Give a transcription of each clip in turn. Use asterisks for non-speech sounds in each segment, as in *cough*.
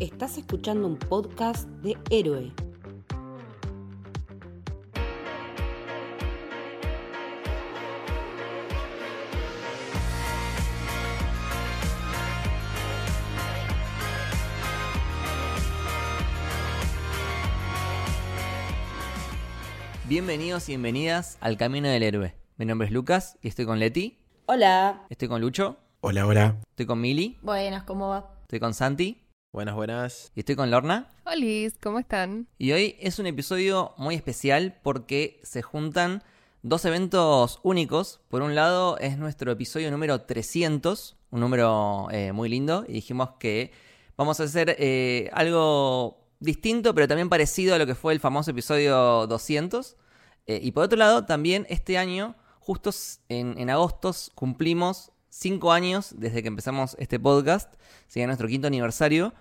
Estás escuchando un podcast de Héroe. Bienvenidos y bienvenidas al Camino del Héroe. Mi nombre es Lucas y estoy con Leti, Hola. estoy con Lucho, Hola, hola. estoy con Mili, Buenas, ¿cómo va? estoy con Santi Buenas, buenas. y estoy con Lorna. Hola, ¿cómo están? Y hoy es un episodio muy especial porque se juntan dos eventos únicos. Por un lado es nuestro episodio número 300, un número eh, muy lindo, y dijimos que vamos a hacer eh, algo distinto, pero también parecido a lo que fue el famoso episodio 200. Eh, y por otro lado, también este año, justo en, en agosto, cumplimos cinco años desde que empezamos este podcast, sigue nuestro quinto aniversario.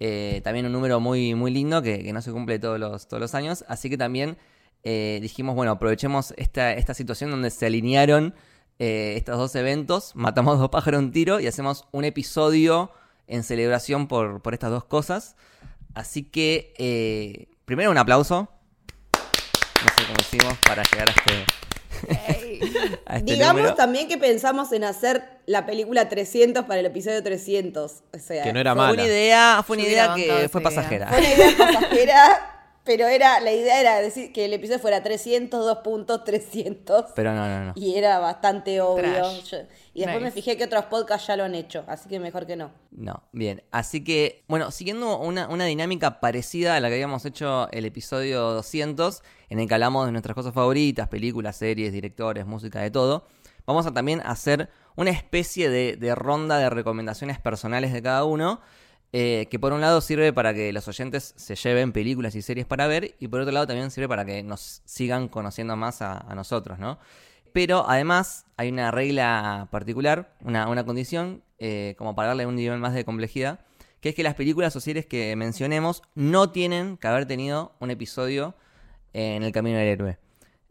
Eh, también un número muy, muy lindo que, no se cumple todos los, todos los años. Así que también eh, dijimos, bueno, aprovechemos esta, esta situación donde se alinearon eh, estos dos eventos, matamos dos pájaros un tiro y hacemos un episodio en celebración por, por estas dos cosas. Así que, primero un aplauso. No sé cómo hicimos para llegar a este, *laughs* este Digamos número. también que pensamos en hacer la película 300 para el episodio 300. O sea, Que no era Fue una idea, fue una idea que fue idea. pasajera. fue una *laughs* idea pasajera, pero era, la idea era decir que el episodio fuera 300, dos puntos, 300. Pero no, no, no. Y era bastante obvio. Yo- y después me fijé que otros podcasts ya lo han hecho, así que mejor que no. No, bien. Así que, bueno, siguiendo una, una dinámica parecida a la que habíamos hecho el episodio 200, en el que hablamos de nuestras cosas favoritas, películas, series, directores, música, de todo, vamos a también hacer una especie de, de ronda de recomendaciones personales de cada uno, eh, que por un lado sirve para que los oyentes se lleven películas y series para ver, y por otro lado también sirve para que nos sigan conociendo más a, nosotros, ¿no? Pero además hay una regla particular, una, una condición, eh, como para darle un nivel más de complejidad, que es que las películas o series que mencionemos no tienen que haber tenido un episodio en el camino del héroe.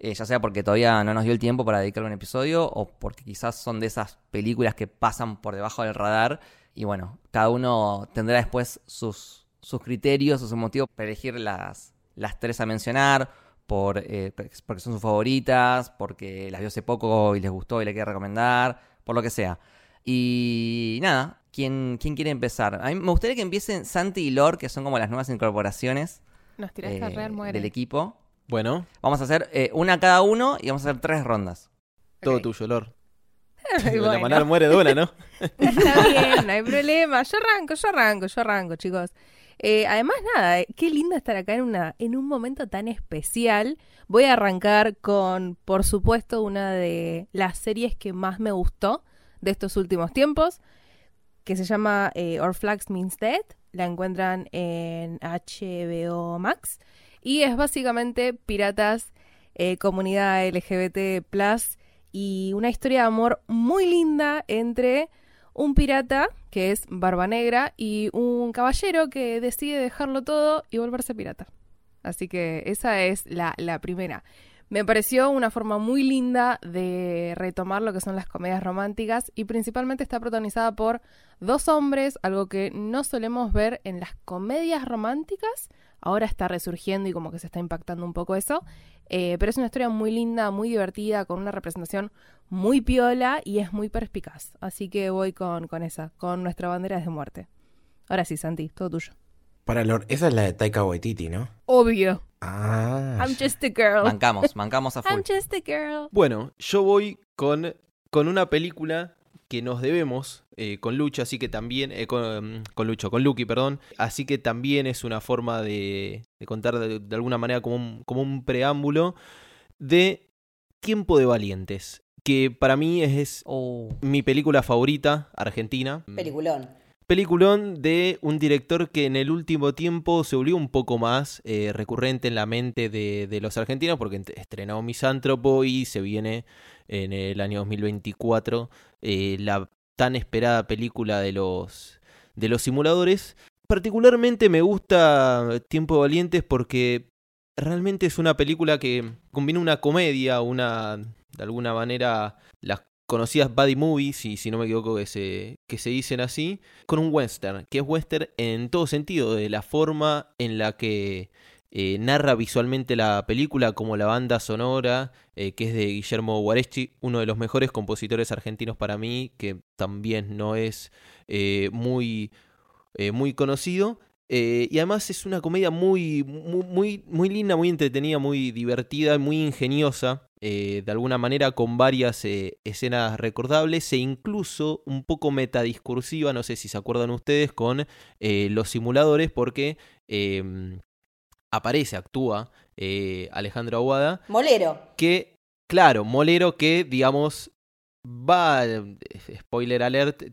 Eh, ya sea porque todavía no nos dio el tiempo para dedicarle un episodio o porque quizás son de esas películas que pasan por debajo del radar y bueno, cada uno tendrá después sus, sus criterios o sus motivos para elegir las, las tres a mencionar, por, eh, porque son sus favoritas, porque las vio hace poco y les gustó y le quiere recomendar, por lo que sea. Y nada, ¿quién, quién quiere empezar? A mí me gustaría que empiecen Santi y Lor, que son como las nuevas incorporaciones Nos tiraste a eh, del equipo. Bueno, Vamos a hacer eh, una cada uno y vamos a hacer tres rondas. todo tuyo, Lor. *laughs* Y La bueno, manada muere de una, ¿no? *laughs* Está bien, no hay problema. Yo arranco, yo arranco, yo arranco, chicos. Eh, además, nada, eh, qué lindo estar acá en, una, en un momento tan especial. Voy a arrancar con, por supuesto, una de las series que más me gustó de estos últimos tiempos, que se llama eh, Our Flags Means Dead. La encuentran en HBO Max. Y es básicamente piratas, eh, comunidad LGBT, y una historia de amor muy linda entre un pirata, que es Barba Negra, y un caballero que decide dejarlo todo y volverse pirata. Así que esa es la, la primera. Me pareció una forma muy linda de retomar lo que son las comedias románticas y principalmente está protagonizada por dos hombres, algo que no solemos ver en las comedias románticas. Ahora está resurgiendo y como que se está impactando un poco eso. Eh, pero es una historia muy linda, muy divertida, con una representación muy piola y es muy perspicaz. Así que voy con, con esa, con nuestra bandera de muerte. Ahora sí, Santi, todo tuyo. Para Lor, esa es la de Taika Waititi, ¿no? Obvio. Ah. I'm just a girl. Mancamos, mancamos a full. I'm just a girl. Bueno, yo voy con, con una película que nos debemos eh, con Lucho, así que también, eh, con, con Lucho, con Lucky, perdón, así que también es una forma de, de contar de, de alguna manera como un, como un preámbulo de Tiempo de Valientes, que para mí es, es Oh. mi película favorita argentina. Peliculón. Peliculón de un director que en el último tiempo se volvió un poco más eh, recurrente en la mente de, los argentinos porque estrenó Misántropo y se viene en el año 2024 eh, la tan esperada película de los, de los simuladores. Particularmente me gusta Tiempo de Valientes porque realmente es una película que combina una comedia, una de alguna manera las conocidas buddy movies, si, si no me equivoco que se, que se dicen así, con un western, que es western en todo sentido, de la forma en la que eh, narra visualmente la película, como la banda sonora, eh, que es de Guillermo Guareschi, uno de los mejores compositores argentinos para mí, que también no es eh, muy, muy conocido. Y además es una comedia muy, muy, muy linda, muy entretenida, muy divertida, muy ingeniosa. Eh, de alguna manera con varias eh, escenas recordables e incluso un poco metadiscursiva, no sé si se acuerdan ustedes, con eh, los simuladores porque em, aparece, actúa Alejandro Aguada. Molero. Que, claro, Molero que, digamos, Va, eh, spoiler alert,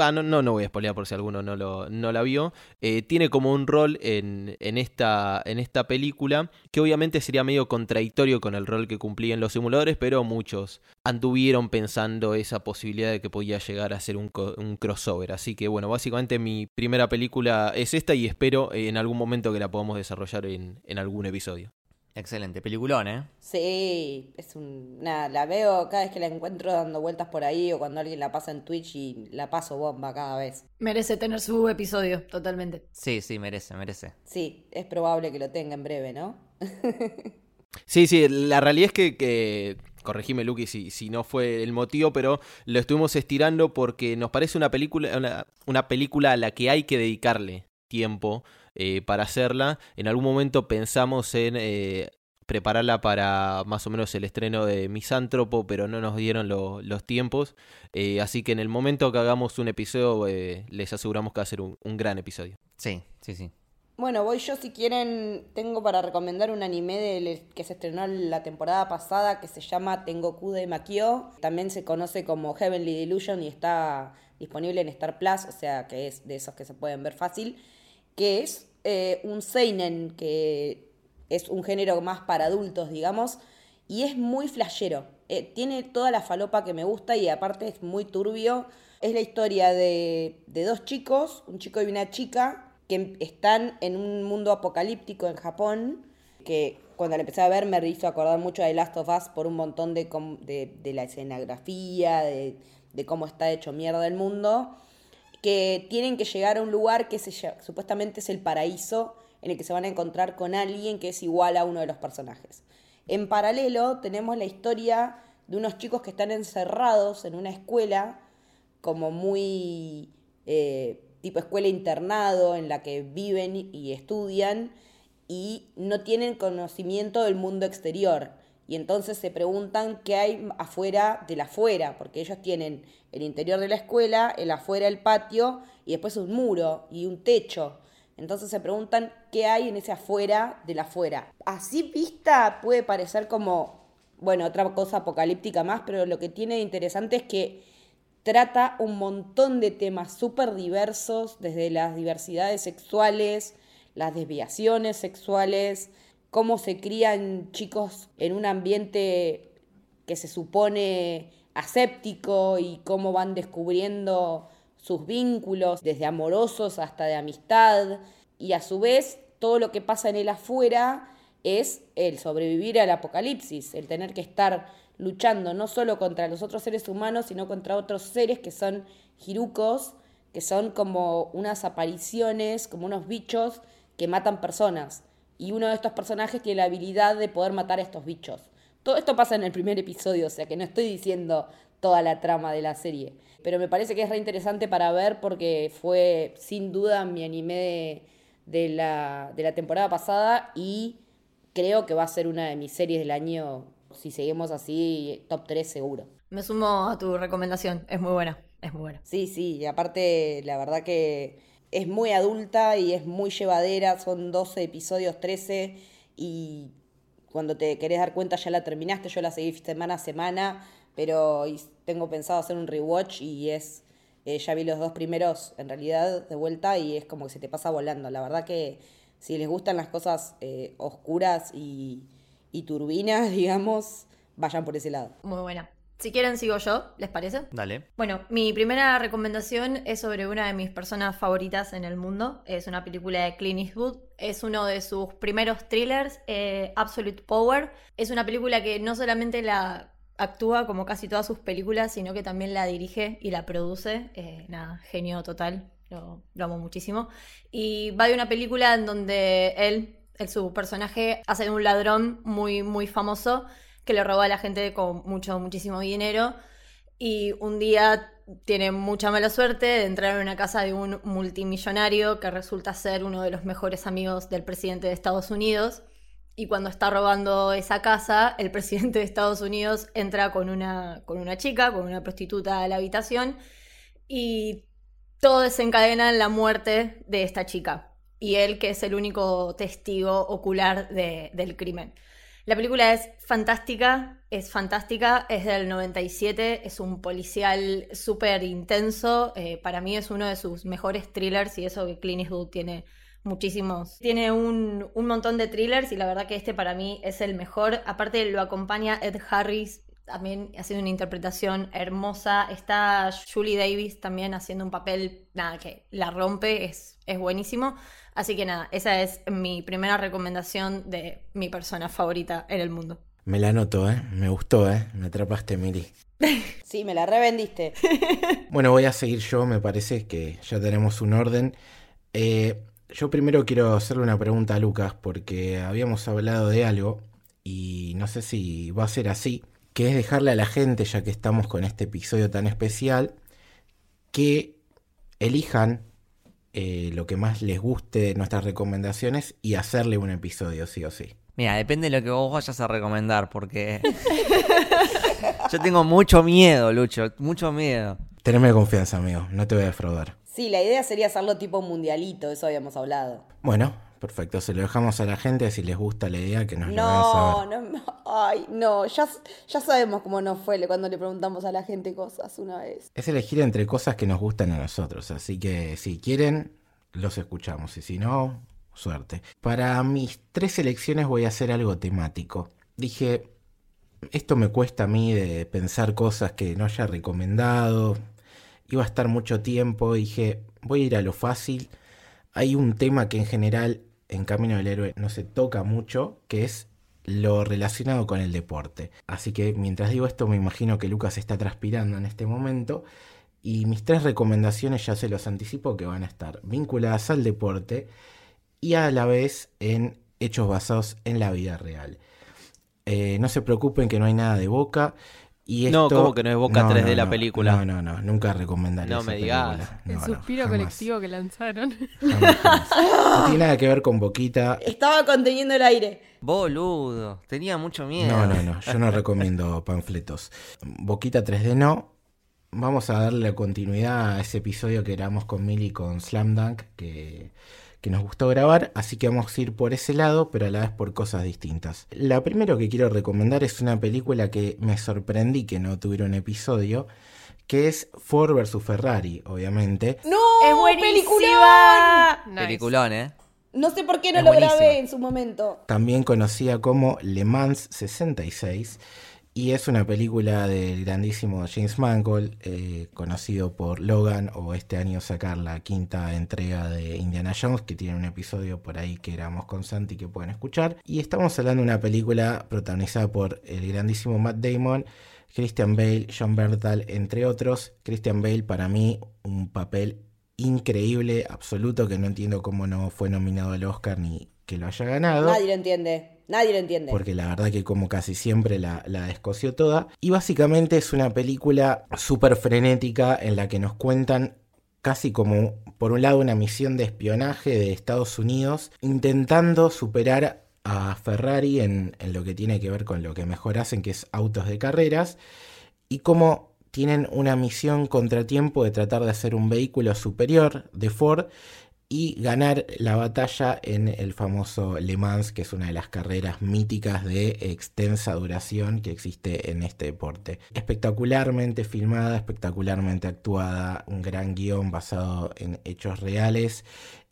va, no, no, no voy a spoilear por si alguno no, lo, no la vio. Eh, tiene como un rol en, en, esta, en esta película que obviamente sería medio contradictorio con el rol que cumplía en los simuladores, pero muchos anduvieron pensando esa posibilidad de que podía llegar a ser un, un crossover. Así que bueno, básicamente mi primera película es esta y espero en algún momento que la podamos desarrollar en, en algún episodio. Excelente, peliculón, ¿eh? Sí, es un... Nada, la veo cada vez que la encuentro dando vueltas por ahí o cuando alguien la pasa en Twitch y la paso bomba cada vez. Merece tener su episodio, totalmente. Sí, sí, merece, merece. Sí, es probable que lo tenga en breve, ¿no? *laughs* sí, sí, la realidad es que, que corregime Luqui si, si no fue el motivo, pero lo estuvimos estirando porque nos parece una película, una, una película a la que hay que dedicarle tiempo eh, para hacerla. En algún momento pensamos en eh, prepararla para más o menos el estreno de Misántropo, pero no nos dieron los tiempos. Eh, así que en el momento que hagamos un episodio, les aseguramos que va a ser un, gran episodio. Sí, sí, sí. Bueno, voy yo si quieren, tengo para recomendar un anime que se estrenó la temporada pasada que se llama Tengoku de Makio. También se conoce como Heavenly Delusion y está disponible en Star Plus, o sea que es de esos que se pueden ver fácil que es eh, un seinen, que es un género más para adultos, digamos, y es muy flashero. Eh, tiene toda la falopa que me gusta y aparte es muy turbio. Es la historia de, de dos chicos, un chico y una chica, que están en un mundo apocalíptico en Japón, que cuando la empecé a ver me hizo acordar mucho de Last of Us por un montón de, de, de la escenografía, de, de, cómo está hecho mierda el mundo que tienen que llegar a un lugar que se, supuestamente es el paraíso, en el que se van a encontrar con alguien que es igual a uno de los personajes. En paralelo tenemos la historia de unos chicos que están encerrados en una escuela, como muy eh, tipo escuela internado, en la que viven y estudian y no tienen conocimiento del mundo exterior y entonces se preguntan qué hay afuera del afuera, porque ellos tienen el interior de la escuela, el afuera el patio y después un muro y un techo. Entonces se preguntan qué hay en ese afuera del afuera. Así vista puede parecer como, bueno, otra cosa apocalíptica más, pero lo que tiene de interesante es que trata un montón de temas súper diversos, desde las diversidades sexuales, las desviaciones sexuales, cómo se crían chicos en un ambiente que se supone aséptico y cómo van descubriendo sus vínculos, desde amorosos hasta de amistad, y a su vez todo lo que pasa en el afuera es el sobrevivir al apocalipsis, el tener que estar luchando no solo contra los otros seres humanos, sino contra otros seres que son jirucos, que son como unas apariciones, como unos bichos que matan personas y uno de estos personajes tiene la habilidad de poder matar a estos bichos. Todo esto pasa en el primer episodio, o sea que no estoy diciendo toda la trama de la serie. Pero me parece que es re interesante para ver porque fue sin duda mi anime de, la, de la temporada pasada y creo que va a ser una de mis series del año, si seguimos así, top 3 seguro. Me sumo a tu recomendación, es muy buena, es muy buena. Sí, sí, y aparte la verdad que es muy adulta y es muy llevadera, son 12 episodios, 13, y cuando te querés dar cuenta ya la terminaste, yo la seguí semana a semana, pero tengo pensado hacer un rewatch y es, eh, ya vi los dos primeros en realidad de vuelta y es como que se te pasa volando. La verdad que si les gustan las cosas eh, oscuras y, y turbinas, *laughs* digamos, vayan por ese lado. Muy buena. Si quieren, sigo yo, ¿les parece? Dale. Bueno, mi primera recomendación es sobre una de mis personas favoritas en el mundo. Es una película de Clint Eastwood. Es uno de sus primeros thrillers, eh, Absolute Power. Es una película que no solamente la actúa como casi todas sus películas, sino que también la dirige y la produce. Eh, nada, genio total, lo, lo amo muchísimo. Y va de una película en donde él, el, su personaje, hace un ladrón muy, muy famoso que le roba a la gente con mucho, muchísimo dinero. Y un día tiene mucha mala suerte de entrar en una casa de un multimillonario que resulta ser uno de los mejores amigos del presidente de Estados Unidos. Y cuando está robando esa casa, el *laughs* presidente de Estados Unidos entra con una, con una chica, con una prostituta a la habitación, y todo desencadena en la muerte de esta chica. Y él, que es el único testigo ocular de- del crimen. La película es fantástica, es fantástica, es del 97, es un policial súper intenso, eh, para mí es uno de sus mejores thrillers y eso que Clint Eastwood tiene muchísimos. Tiene un, un montón de thrillers y la verdad que este para mí es el mejor. Aparte lo acompaña Ed Harris, también haciendo una interpretación hermosa. Está Julie Davis también haciendo un papel, nada, que la rompe, es, es buenísimo. Así que nada, esa es mi primera recomendación de mi persona favorita en el mundo. Me la anoto, ¿eh? Me gustó, ¿eh? Me atrapaste, Mili. *laughs* Sí, me la revendiste. *laughs* Bueno, voy a seguir yo, me parece que ya tenemos un orden. Eh, yo primero quiero hacerle una pregunta a Lucas porque habíamos hablado de algo y no sé si va a ser así, que es dejarle a la gente, ya que estamos con este episodio tan especial, que elijan eh, lo que más les guste de nuestras recomendaciones y hacerle un episodio, sí o sí. Mira, depende de lo que vos vayas a recomendar, porque *laughs* yo tengo mucho miedo, Lucho, mucho miedo. Teneme confianza, amigo, no te voy a defraudar. Sí, la idea sería hacerlo tipo mundialito, eso habíamos hablado. Bueno, perfecto, se lo dejamos a la gente si les gusta la idea que nos lo hagan No, saber. no, ay, no, ya, ya sabemos cómo nos fue cuando le preguntamos a la gente cosas una vez. Es elegir entre cosas que nos gustan a nosotros, así que si quieren, los escuchamos y si no, suerte. Para mis tres elecciones voy a hacer algo temático. Dije, esto me cuesta a mí de pensar cosas que no haya recomendado. Iba a estar mucho tiempo. Dije, voy a ir a lo fácil. Hay un tema que en general en Camino del Héroe no se toca mucho, que es lo relacionado con el deporte. Así que mientras digo esto me imagino que Lucas está transpirando en este momento. Y mis tres recomendaciones ya se los anticipo que van a estar vinculadas al deporte y a la vez en hechos basados en la vida real. Eh, no se preocupen que no hay nada de Boca. Y No. ¿cómo que no es Boca 3D la película? No, no, no, nunca recomendaré No esa me digas. película. El No, no, suspiro colectivo que lanzaron. jamás, jamás. No tiene nada que ver con Boquita. Estaba conteniendo el aire. Boludo, tenía mucho miedo. No, no, no, yo no recomiendo panfletos. Boquita 3D no. Vamos a darle continuidad a ese episodio que grabamos con Milly con Slam Dunk, que, que nos gustó grabar, así que vamos a ir por ese lado, pero a la vez por cosas distintas. La primero que quiero recomendar es una película que me sorprendí que no tuviera un episodio, que es Ford vs Ferrari, obviamente. ¡No! ¡Es ¡Peliculón! buenísima! Nice. Peliculón, ¿eh? No sé por qué no Es lo grabé en su momento. también conocida como Le Mans 66, y es una película del grandísimo James Mangold, eh, conocido por Logan, o este año sacar la quinta entrega de Indiana Jones, que tiene un episodio por ahí que éramos con Santi que pueden escuchar. Y estamos hablando de una película protagonizada por el grandísimo Matt Damon, Christian Bale, John Bertal, entre otros. Christian Bale, para mí, un papel increíble, absoluto, que no entiendo cómo no fue nominado al Oscar ni que lo haya ganado. Nadie lo entiende. Nadie lo entiende. Porque la verdad que como casi siempre la, la toda. Y básicamente es una película súper frenética en la que nos cuentan casi como, por un lado, una misión de espionaje de Estados Unidos, intentando superar a Ferrari en, en lo que tiene que ver con lo que mejor hacen, que es autos de carreras, y cómo tienen una misión contratiempo de tratar de hacer un vehículo superior de Ford y ganar la batalla en el famoso Le Mans, que es una de las carreras míticas de extensa duración que existe en este deporte. Espectacularmente filmada, espectacularmente actuada, un gran guion basado en hechos reales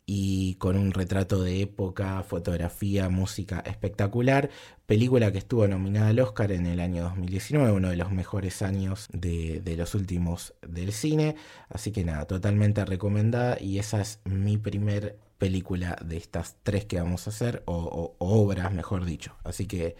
y con un retrato de época, fotografía, música espectacular. Película que estuvo nominada al Oscar en el año 2019, uno de los mejores años de, de los últimos del cine. Así que nada, totalmente recomendada y esa es mi primer película de estas tres que vamos a hacer, o, o- obras, mejor dicho. Así que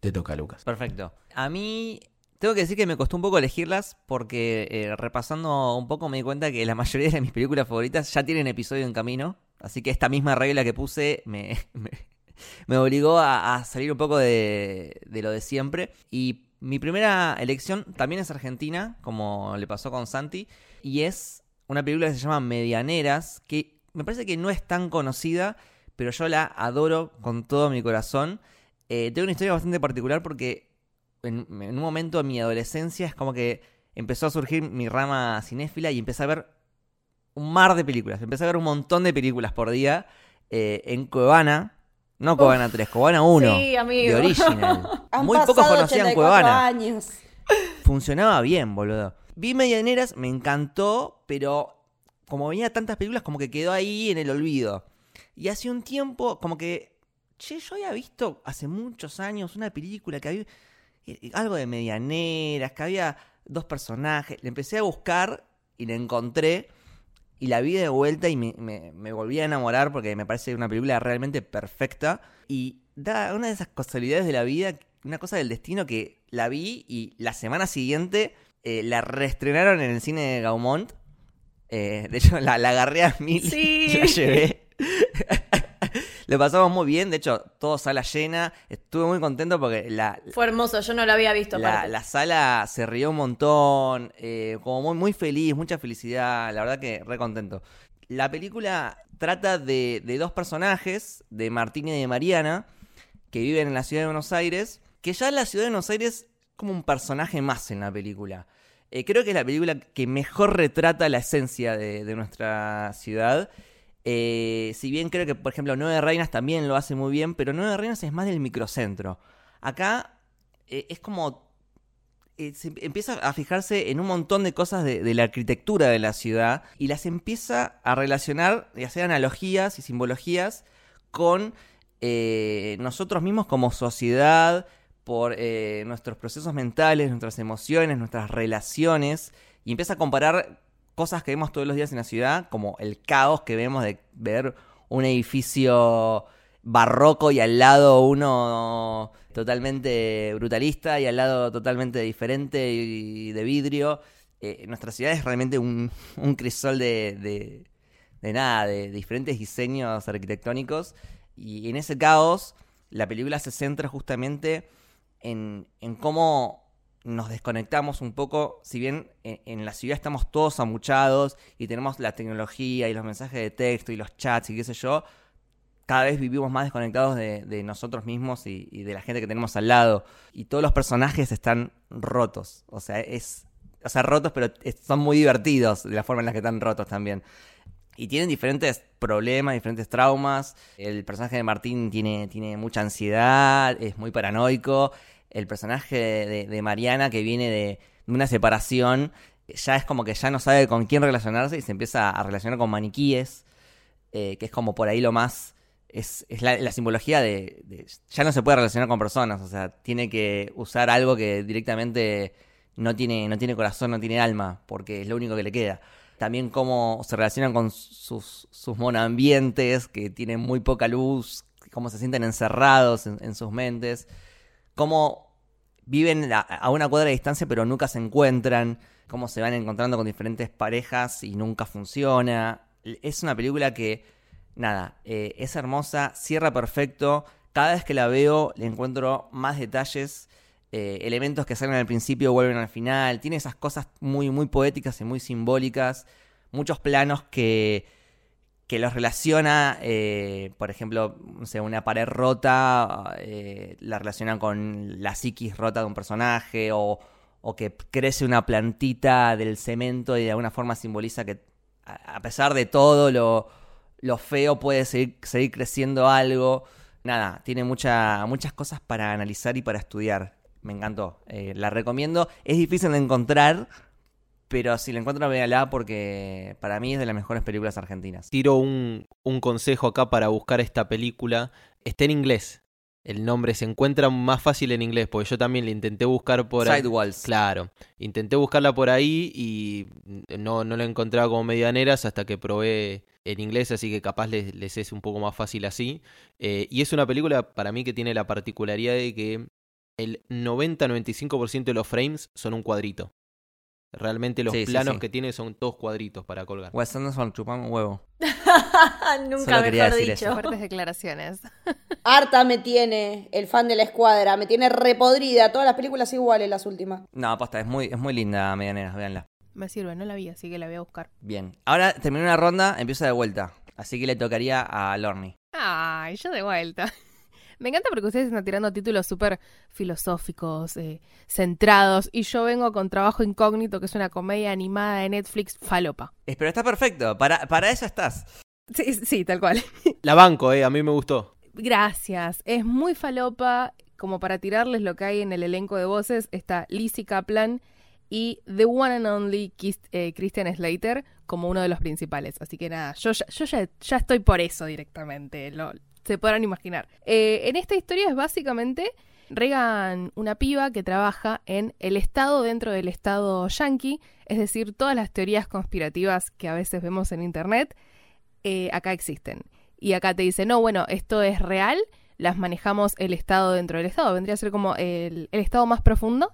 te toca, Lucas. Perfecto. A mí Tengo que decir que me costó un poco elegirlas porque eh, repasando un poco me di cuenta que la mayoría de mis películas favoritas ya tienen episodio en camino. Así que esta misma regla que puse me, *laughs* *laughs* me obligó a, salir un poco de, lo de siempre. Y mi primera elección también es argentina, como le pasó con Santi. Y es una película que se llama Medianeras, que me parece que no es tan conocida, pero yo la adoro con todo mi corazón. Eh, tengo una historia bastante particular porque en, en, un momento de mi adolescencia es como que empezó a surgir mi rama cinéfila y empecé a ver un mar de películas. Empecé a ver un montón de películas por día eh, en Cuevana. No Cuevana 3, Cuevana 1. Sí, amigo. De original. *laughs* Han Muy pocos conocían 84 Cuevana. años. Funcionaba bien, boludo. Vi Medianeras, me encantó, pero como venía tantas películas, como que quedó ahí en el olvido. Y hace un tiempo, como que. Che, yo había visto hace muchos años una película que había. eh, Algo de medianeras, que había dos personajes. Le empecé a buscar y la encontré. Y la vi de vuelta y me, me- me volví a enamorar porque me parece una película realmente perfecta. Y da una de esas casualidades de la vida, una cosa del destino que la vi y la semana siguiente eh, la reestrenaron en el cine de Gaumont. Eh, de hecho, la, la agarré a mil Sí. y la llevé. *laughs* Le pasamos muy bien, de hecho, todo sala llena. Estuve muy contento porque la, Fue hermoso, yo no lo había visto. la, la sala se rió un montón, eh, como muy, muy feliz, mucha felicidad, la verdad que re contento. La película trata de, de dos personajes, de Martín y de Mariana, que viven en la ciudad de Buenos Aires, que ya la ciudad de Buenos Aires es como un personaje más en la película. Eh, creo que es la película que mejor retrata la esencia de, de nuestra ciudad. Eh, si bien creo que, por ejemplo, Nueve Reinas también lo hace muy bien, pero Nueve Reinas es más del microcentro. Acá eh, es como. eh, se empieza a fijarse en un montón de cosas de, de la arquitectura de la ciudad y las empieza a relacionar y hacer analogías y simbologías con nosotros mismos como sociedad, por nuestros procesos mentales, nuestras emociones, nuestras relaciones, y empieza a comparar cosas que vemos todos los días en la ciudad, como el caos que vemos de ver un edificio barroco y al lado uno totalmente brutalista y al lado totalmente diferente y de vidrio. Eh, nuestra ciudad es realmente un, un crisol de, de, de nada, de, diferentes diseños arquitectónicos. Y en ese caos, la película se centra justamente en, en cómo nos desconectamos un poco, si bien en, en la ciudad estamos todos amuchados y tenemos la tecnología y los mensajes de texto y los chats y qué sé yo, cada vez vivimos más desconectados de, nosotros mismos y, y de la gente que tenemos al lado. Y todos los personajes están rotos. O sea, es. O sea, rotos, pero son muy divertidos de la forma en la que están rotos también. Y tienen diferentes problemas, diferentes traumas. El personaje de Martín tiene, tiene mucha ansiedad, es muy paranoico. El personaje de, Mariana, que viene de, de una separación, ya es como que ya no sabe con quién relacionarse y se empieza a relacionar con maniquíes, eh, que es como por ahí lo más... Es, es la, la simbología de, de- Ya no se puede relacionar con personas, o sea, tiene que usar algo que directamente no tiene, no tiene corazón, no tiene alma, porque es lo único que le queda. También cómo se relacionan con sus, sus monoambientes, que tienen muy poca luz, cómo se sienten encerrados en, en sus mentes, cómo viven a, una cuadra de distancia pero nunca se encuentran, cómo se van encontrando con diferentes parejas y nunca funciona. Es una película que, nada, eh, es hermosa, cierra perfecto. Cada vez que la veo le encuentro más detalles, eh, elementos que salen al principio vuelven al final. Tiene esas cosas muy, muy poéticas y muy simbólicas. Muchos planos que, que los relaciona, eh, por ejemplo, no una pared rota, eh, la relaciona con la psiquis rota de un personaje, o, o que crece una plantita del cemento y de alguna forma simboliza que a a pesar de todo lo, lo feo puede seguir, seguir creciendo algo. Nada, tiene mucha, muchas cosas para analizar y para estudiar. Me encantó. Eh, la recomiendo. Es difícil de encontrar, pero si la encuentro, véala porque para mí es de las mejores películas argentinas. Tiro un, un consejo acá para buscar esta película. Está en inglés. El nombre se encuentra más fácil en inglés, porque yo también le intenté buscar por ahí. Sidewalls. Claro, intenté buscarla por ahí y no, no la encontraba como medianeras hasta que probé en inglés, así que capaz les, les es un poco más fácil así. Eh, y es una película para mí que tiene la particularidad de que el 90-95% de los frames son un cuadrito. Realmente los Sí, planos sí. que tiene son todos cuadritos para colgar. Wes Anderson chupame un huevo. *laughs* Nunca mejor decir dicho. eso. Fuertes declaraciones. *laughs* Harta me tiene el fan de la escuadra, me tiene repodrida. Todas las películas iguales, las últimas. No, posta, es muy, es muy linda, medianera, véanla. Me sirve, no la vi, así que la voy a buscar. Bien. Ahora terminó una ronda, empieza de vuelta. Así que le tocaría a Lorny. Ay, yo de vuelta. *laughs* Me encanta porque ustedes están tirando títulos súper filosóficos, eh, centrados, y yo vengo con Trabajo Incógnito, que es una comedia animada de Netflix, falopa. Eh, Pero está perfecto, para, para eso estás. Sí, sí, tal cual. *laughs* La banco, eh, a mí me gustó. Gracias. Es muy falopa. Como para tirarles lo que hay en el elenco de voces, está Lizzie Kaplan y The One and Only Kis- eh, Christian Slater como uno de los principales. Así que nada, yo, ya, yo ya, ya estoy por eso directamente. Lo, se podrán imaginar. Eh, en esta historia es básicamente Regan, una piba que trabaja en el Estado dentro del Estado yankee, es decir, todas las teorías conspirativas que a veces vemos en Internet, eh, acá existen. Y acá te dice, no, bueno, esto es real, las manejamos el Estado dentro del Estado, vendría a ser como el, el Estado más profundo.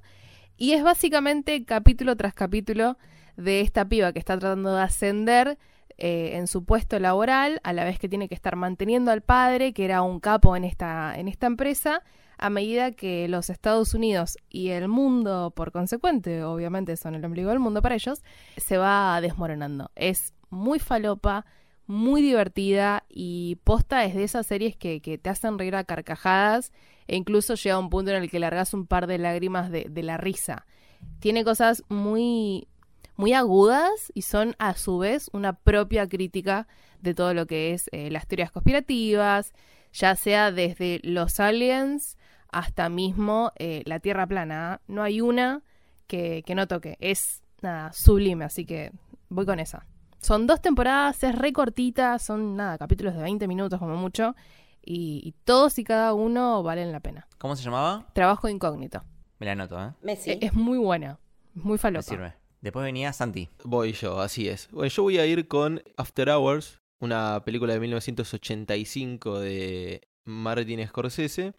Y es básicamente capítulo tras capítulo de esta piba que está tratando de ascender eh, en su puesto laboral, a la vez que tiene que estar manteniendo al padre, que era un capo en esta, en esta empresa, a medida que los Estados Unidos y el mundo, por consecuente, obviamente son el ombligo del mundo para ellos, se va desmoronando. Es muy falopa, muy divertida y posta es de esas series que, que te hacen reír a carcajadas e incluso llega un punto en el que largas un par de lágrimas de, de la risa. Tiene cosas muy, muy agudas y son a su vez una propia crítica de todo lo que es eh, las teorías conspirativas, ya sea desde los aliens hasta mismo eh, la Tierra plana. No hay una que, que no toque. Es nada, sublime, así que voy con esa. Son dos temporadas, es re cortita, son nada, capítulos de 20 minutos como mucho, y, y todos y cada uno valen la pena. ¿Cómo se llamaba? Trabajo incógnito. Me la anoto, ¿eh? Messi. E- Es muy buena, muy Me falopa. sirve. Después venía Santi. Voy yo, así es. Bueno, yo voy a ir con After Hours, una película de 1985 de Martin Scorsese.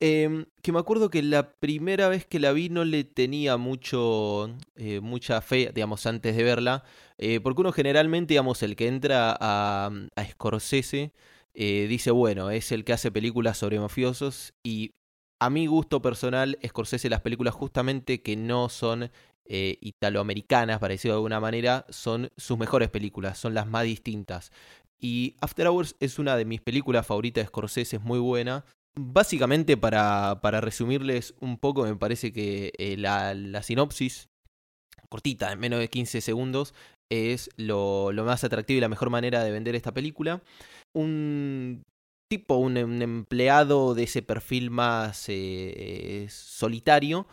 em, que me acuerdo que la primera vez que la vi no le tenía mucho eh, mucha fe, digamos, antes de verla. eh, porque uno generalmente, digamos, el que entra a, a Scorsese eh, dice, bueno, es el que hace películas sobre mafiosos. Y a mi gusto personal, Scorsese, las películas justamente que no son eh, italoamericanas, para decirlo de alguna manera, son sus mejores películas, son las más distintas. Y After Hours es una de mis películas favoritas de Scorsese, es muy buena. Básicamente, para, para resumirles un poco, me parece que eh, la, la sinopsis, cortita, en menos de 15 segundos, es lo, lo más atractivo y la mejor manera de vender esta película. Un tipo, un, empleado de ese perfil más eh, solitario,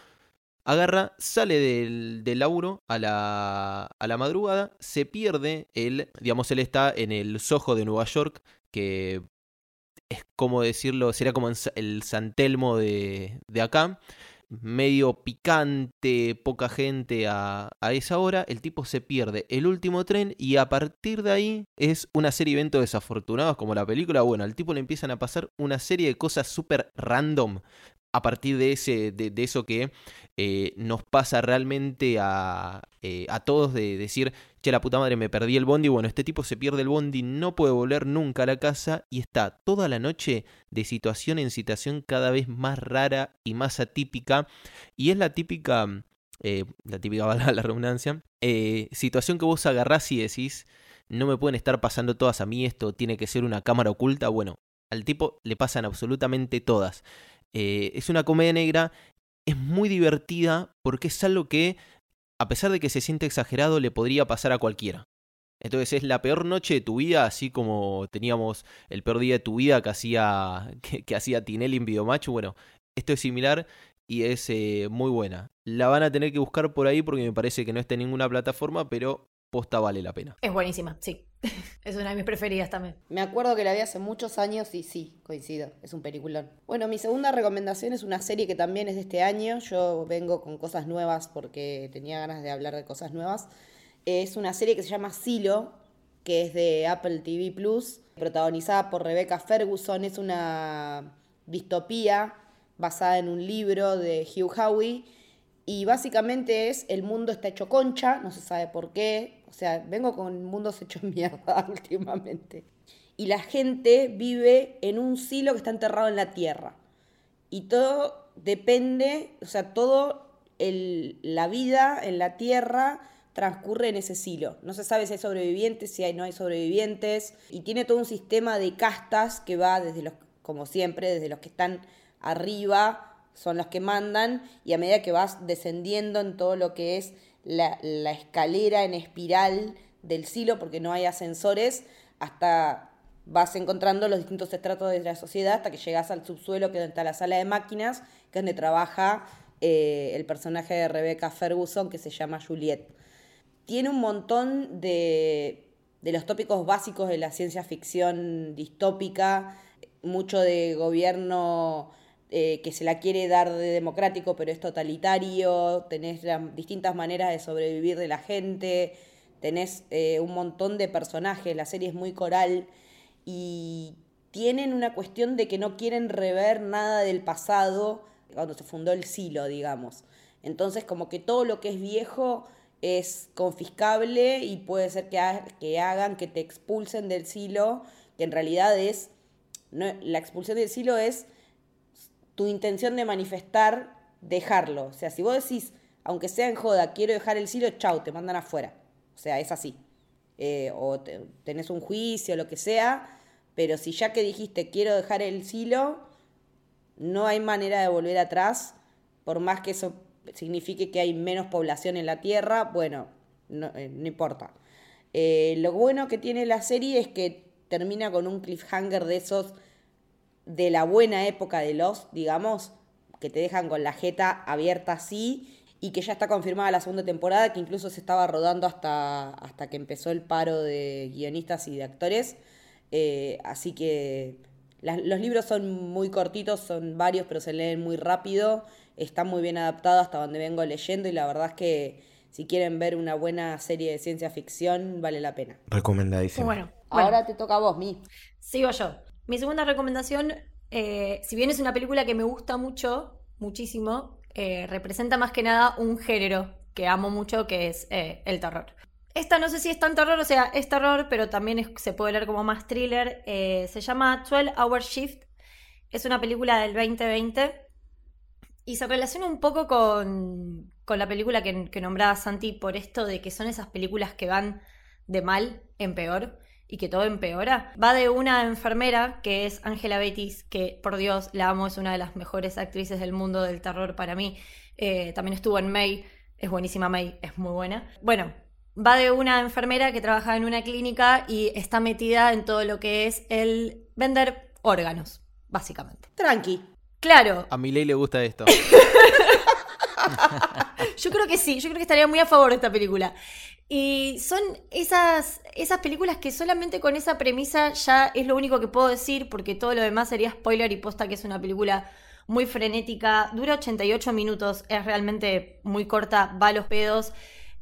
agarra, sale del, del laburo a la, a la madrugada, se pierde, él, digamos, él está en el Soho de Nueva York, que es como decirlo, sería como el San Telmo de, de acá, medio picante, poca gente a, a esa hora, el tipo se pierde el último tren y a partir de ahí es una serie de eventos desafortunados como la película, bueno, al tipo le empiezan a pasar una serie de cosas súper random a partir de, ese, de, de eso que eh, nos pasa realmente a, eh, a todos de decir, che, la puta madre, me perdí el bondi. Bueno, este tipo se pierde el bondi, no puede volver nunca a la casa y está toda la noche de situación en situación cada vez más rara y más atípica. Y es la típica, eh, la típica, *laughs* valga la redundancia, situación que vos agarrás y decís, no me pueden estar pasando todas a mí, esto tiene que ser una cámara oculta. Bueno, al tipo le pasan absolutamente todas. Eh, es una comedia negra, es muy divertida porque es algo que, a pesar de que se siente exagerado, le podría pasar a cualquiera. Entonces es la peor noche de tu vida, así como teníamos el peor día de tu vida que hacía, *laughs* que, hacía Tinelli en Videomatch. Bueno, esto es similar y es eh, muy buena. La van a tener que buscar por ahí porque me parece que no está en ninguna plataforma, pero posta vale la pena. Es buenísima, sí. *laughs* Es una de mis preferidas también. Me acuerdo que la vi hace muchos años y sí, coincido, es un peliculón. Bueno, mi segunda recomendación es una serie que también es de este año. Yo vengo con cosas nuevas porque tenía ganas de hablar de cosas nuevas. Es una serie que se llama Silo, que es de Apple TV Plus, protagonizada por Rebecca Ferguson. Es una distopía basada en un libro de Hugh Howey. Y básicamente es el mundo está hecho concha, no se sabe por qué. O sea, vengo con mundos *laughs* hechos mierda *laughs* últimamente. Y la gente vive en un silo que está enterrado en la tierra. Y todo depende, o sea, todo la vida en la tierra transcurre en ese silo. No se sabe si hay sobrevivientes, si hay, no hay sobrevivientes. Y tiene todo un sistema de castas que va desde los, como siempre, desde los que están arriba, son los que mandan, y a medida que vas descendiendo en todo lo que es la, escalera en espiral del silo, porque no hay ascensores, hasta vas encontrando los distintos estratos de la sociedad hasta que llegas al subsuelo, que es donde está la sala de máquinas, que es donde trabaja eh, el personaje de Rebecca Ferguson, que se llama Juliet. Tiene un montón de, de los tópicos básicos de la ciencia ficción distópica, mucho de gobierno eh, que se la quiere dar de democrático, pero es totalitario, tenés distintas maneras de sobrevivir de la gente, tenés eh, un montón de personajes, la serie es muy coral y tienen una cuestión de que no quieren rever nada del pasado cuando se fundó el silo, digamos. Entonces, como que todo lo que es viejo es confiscable y puede ser que, que hagan que te expulsen del silo, que en realidad es, no, la expulsión del silo es tu intención de manifestar dejarlo. O sea, si vos decís, aunque sea en joda, quiero dejar el silo, chau, te mandan afuera. O sea, es así. Eh, o te, tenés un juicio, lo que sea, pero si ya que dijiste quiero dejar el silo, no hay manera de volver atrás, por más que eso signifique que hay menos población en la Tierra, bueno, no, eh, importa. Eh, lo bueno que tiene la serie es que termina con un cliffhanger de esos de la buena época de los, digamos, que te dejan con la jeta abierta así y que ya está confirmada la segunda temporada, que incluso se estaba rodando hasta, hasta que empezó el paro de guionistas y de actores. Eh, así que los libros son muy cortitos, son varios, pero se leen muy rápido. Están muy bien adaptados hasta donde vengo leyendo y la verdad es que si quieren ver una buena serie de ciencia ficción, vale la pena. Recomendadísimo. Bueno, Ahora te toca a vos, Mi. Sigo yo. Mi segunda recomendación, eh, si bien es una película que me gusta mucho, muchísimo, eh, representa más que nada un género que amo mucho, que es eh, el terror. Esta no sé si es tan terror, o sea, es terror, pero también se puede leer como más thriller. Se llama 12 Hour Shift. Es una película del 2020 y se relaciona un poco con, con la película que, que, nombraba Santi por esto de que son esas películas que van de mal en peor y que todo empeora. Va de una enfermera que es Angela Betis, que por Dios la amo, es una de las mejores actrices del mundo del terror para mí. Eh, también estuvo en May, es buenísima May, es muy buena. Bueno, va de una enfermera que trabaja en una clínica y está metida en todo lo que es el vender órganos, básicamente. Tranqui. Claro. A mi ley le gusta esto. *laughs* *laughs* yo creo que sí, yo creo que estaría muy a favor de esta película. Y son esas, esas películas que solamente con esa premisa ya es lo único que puedo decir, porque todo lo demás sería spoiler y posta que es una película muy frenética, dura 88 minutos, es realmente muy corta, va a los pedos.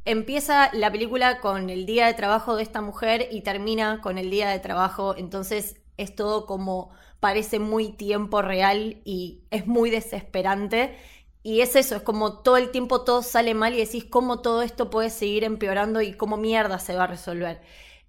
Empieza la película con el día de trabajo de esta mujer y termina con el día de trabajo, entonces es todo como parece muy tiempo real y es muy desesperante. Y es eso, es como todo el tiempo todo sale mal y decís cómo todo esto puede seguir empeorando y cómo mierda se va a resolver.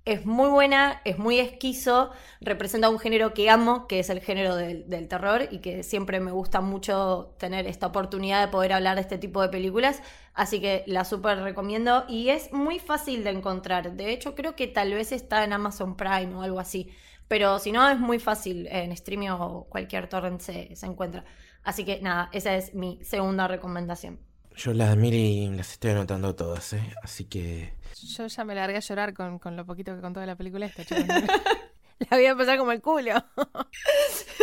Es muy buena, es muy esquizo, representa un género que amo, que es el género del, terror y que siempre me gusta mucho tener esta oportunidad de poder hablar de este tipo de películas, así que la súper recomiendo y es muy fácil de encontrar, de hecho creo que tal vez está en Amazon Prime o algo así, pero si no es muy fácil, en streaming o cualquier torrent se, se encuentra. Así que nada, esa es mi segunda recomendación. Yo las Miri las estoy anotando todas, ¿eh? Así que... Yo ya me largué a llorar con, con lo poquito que contó de la película esta, *laughs* chicos. la voy a pasar como el culo.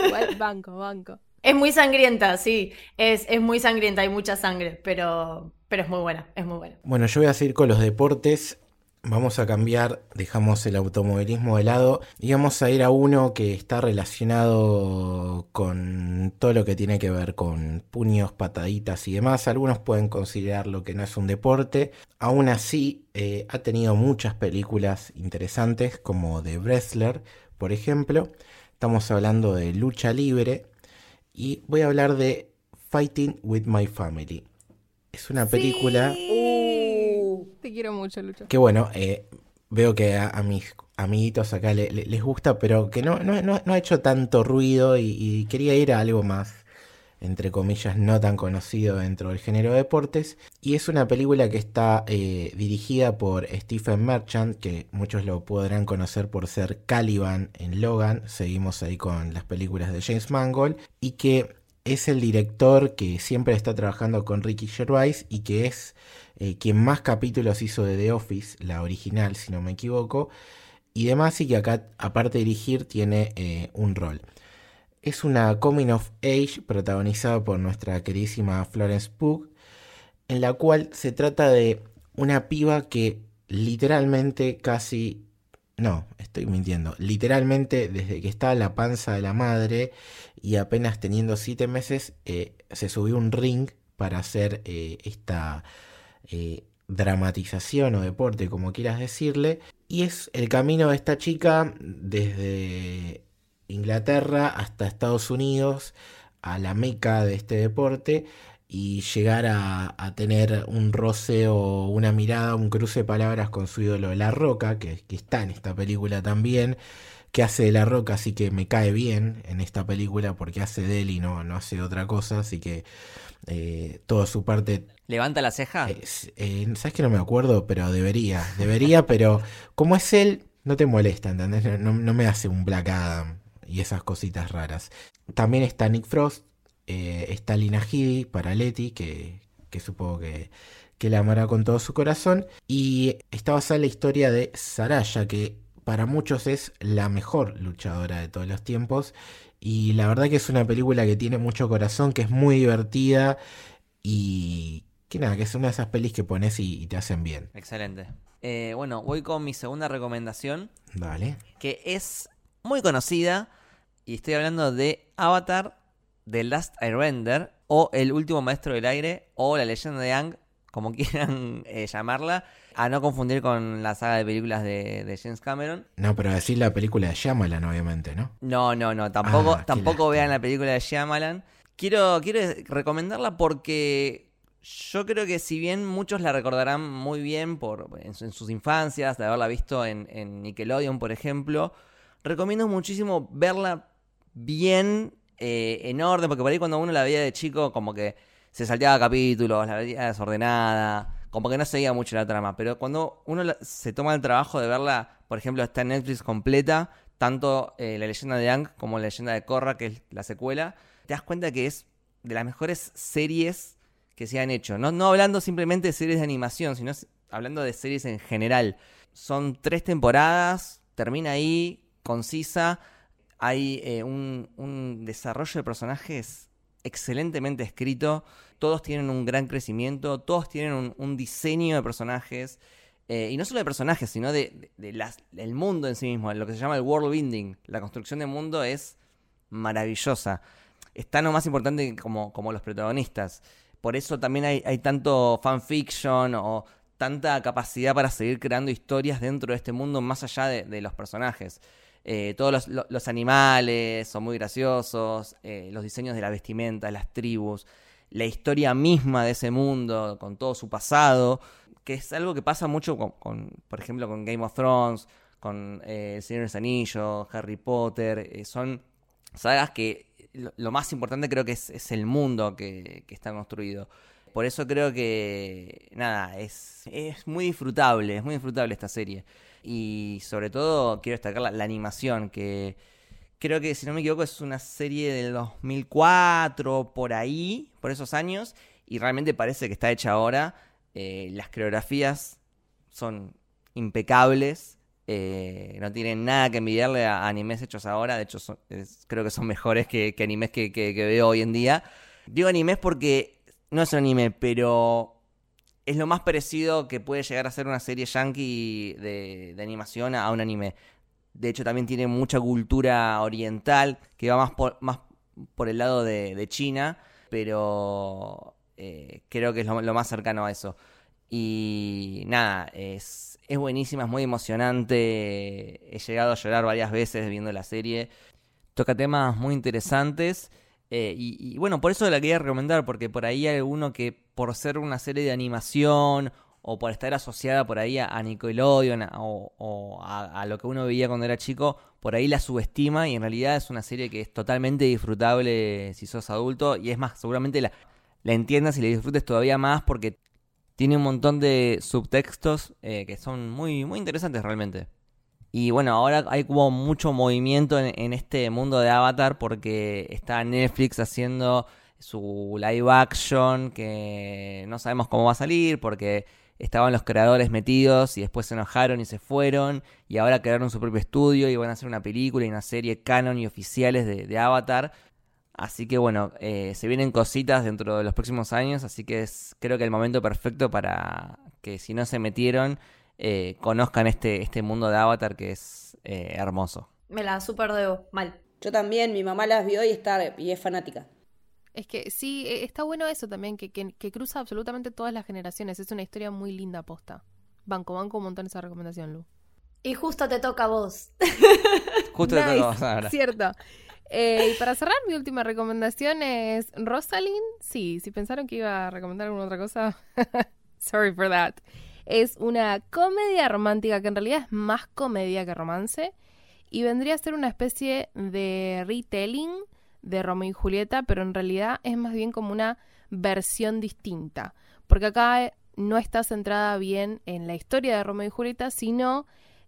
Igual, banco, banco. Es muy sangrienta, sí. Es, es muy sangrienta, hay mucha sangre, pero, pero es muy buena, es muy buena. Bueno, yo voy a seguir con los deportes. Vamos a cambiar, dejamos el automovilismo de lado y vamos a ir a uno que está relacionado con todo lo que tiene que ver con puños, pataditas y demás. Algunos pueden considerarlo que no es un deporte. Aún así, eh, ha tenido muchas películas interesantes como The Wrestler, por ejemplo. Estamos hablando de lucha libre y voy a hablar de Fighting with My Family. Es una película Te quiero mucho, Lucho. que, bueno, eh, veo que a, mis amiguitos acá le- le- les gusta, pero que no, no, no- ha hecho tanto ruido y, y quería ir a algo más, entre comillas, no tan conocido dentro del género de deportes. Y es una película que está eh, dirigida por Stephen Merchant, que muchos lo podrán conocer por ser Caliban en Logan. Seguimos ahí con las películas de James Mangold. Y que es el director que siempre está trabajando con Ricky Gervais y que es eh, quien más capítulos hizo de The Office, la original, si no me equivoco. Y demás, y que acá, aparte de dirigir, tiene eh, un rol. Es una coming of age protagonizada por nuestra queridísima Florence Pugh, en la cual se trata de una piba que literalmente casi... No, estoy mintiendo. Literalmente desde que está la panza de la madre y apenas teniendo siete meses, eh, se subió un ring para hacer esta eh, dramatización o deporte, como quieras decirle. Y es el camino de esta chica desde Inglaterra hasta Estados Unidos, a la meca de este deporte, y llegar a, tener un roce o una mirada, un cruce de palabras con su ídolo La Roca, que, que está en esta película también, que hace de La Roca, así que me cae bien en esta película porque hace de él y no, no hace otra cosa, así que eh, toda su parte ¿Levanta la ceja? eh, Sabes que no me acuerdo, pero debería. Debería, *laughs* pero como es él, no te molesta, ¿entendés? No, no- no me hace un Black Adam y esas cositas raras. También está Nick Frost, eh, está Lina Headey para Letty, que, que supongo que, que la amará con todo su corazón. Y está basada en la historia de Saraya, que para muchos es la mejor luchadora de todos los tiempos. Y la verdad que es una película que tiene mucho corazón, que es muy divertida y que nada, que es una de esas pelis que pones y, y te hacen bien. Excelente. Eh, bueno, voy con mi segunda recomendación, Dale. que es muy conocida, y estoy hablando de Avatar, The Last Airbender, o El Último Maestro del Aire, o La Leyenda de Aang, como *laughs* quieran eh, llamarla, a no confundir con la saga de películas de, de James Cameron. No, pero decir la película de Shyamalan, obviamente, ¿no? No, no, no, tampoco, Ah, tampoco vean la película de Shyamalan. Quiero, quiero recomendarla porque yo creo que si bien muchos la recordarán muy bien por, en, su- en sus infancias, de haberla visto en, en Nickelodeon, por ejemplo, recomiendo muchísimo verla bien eh, en orden, porque por ahí cuando uno la veía de chico como que se salteaba capítulos, la veía desordenada, como que no seguía mucho la trama, pero cuando uno se toma el trabajo de verla, por ejemplo, está en Netflix completa, tanto eh, la leyenda de Ang como la leyenda de Korra, que es la secuela, te das cuenta que es de las mejores series que se han hecho. No, no hablando simplemente de series de animación, sino hablando de series en general. Son tres temporadas, termina ahí, concisa. Hay eh, un, un desarrollo de personajes excelentemente escrito. Todos tienen un gran crecimiento, todos tienen un, diseño de personajes. eh, y no solo de personajes, sino de, de- del mundo en sí mismo. Lo que se llama el world building. La construcción de mundo es maravillosa. Es tan o más importante como, los protagonistas. Por eso también hay, hay tanto fanfiction o tanta capacidad para seguir creando historias dentro de este mundo más allá de los personajes. Eh, todos los, lo- los animales son muy graciosos, eh, los diseños de la vestimenta, las tribus, la historia misma de ese mundo, con todo su pasado, que es algo que pasa mucho con, con, por ejemplo, con Game of Thrones, con eh, El Señor de los Anillos, Harry Potter, eh, son sagas que lo, lo más importante creo que es, es el mundo que, que está construido. Por eso creo que, nada, es, es muy disfrutable, es muy disfrutable esta serie. Y sobre todo quiero destacar la, animación, que creo que si no me equivoco es una serie del 2004, por ahí, por esos años, y realmente parece que está hecha ahora. Eh, las coreografías son impecables, eh, no tienen nada que envidiarle a, animes hechos ahora, de hecho creo que son mejores que, animes que, que- que veo hoy en día. Digo animes porque no es un anime, pero es lo más parecido que puede llegar a ser una serie yankee de, animación a un anime. De hecho, también tiene mucha cultura oriental que va más por, más por el lado de, China, pero eh, creo que es lo, lo más cercano a eso. Y nada, es, es buenísima, es muy emocionante. He llegado a llorar varias veces viendo la serie. Toca temas muy interesantes. Eh, y, y, bueno, por eso la quería recomendar, porque por ahí hay alguno que por ser una serie de animación o por estar asociada por ahí a, Nickelodeon o, a, lo que uno veía cuando era chico, por ahí la subestima y en realidad es una serie que es totalmente disfrutable si sos adulto y es más, seguramente la, la entiendas y la disfrutes todavía más porque tiene un montón de subtextos eh, que son muy, muy interesantes realmente. Y bueno, ahora hay como mucho movimiento en, este mundo de Avatar porque está Netflix haciendo su live action que no sabemos cómo va a salir porque estaban los creadores metidos y después se enojaron y se fueron y ahora crearon su propio estudio y van a hacer una película y una serie canon y oficiales de, Avatar. Así que bueno, eh, se vienen cositas dentro de los próximos años, así que es creo que el momento perfecto para que si no se metieron eh, conozcan este, este mundo de Avatar que es eh, hermoso. Me la super debo, mal. Yo también, mi mamá las vio y, está, y es fanática. Es que sí, e, está bueno eso también, que, que, cruza absolutamente todas las generaciones. Es una historia muy linda posta. Banco, banco un montón esa recomendación, Lu. Y justo te toca a vos. *laughs* justo te toca a vos ahora. Cierto. Eh, y para cerrar, mi última recomendación es Rosalind. Sí, si pensaron que iba a recomendar alguna otra cosa, *laughs* sorry for that. Es una comedia romántica que en realidad es más comedia que romance y vendría a ser una especie de retelling de Romeo y Julieta, pero en realidad es más bien como una versión distinta, porque acá no está centrada bien en la historia de Romeo y Julieta, sino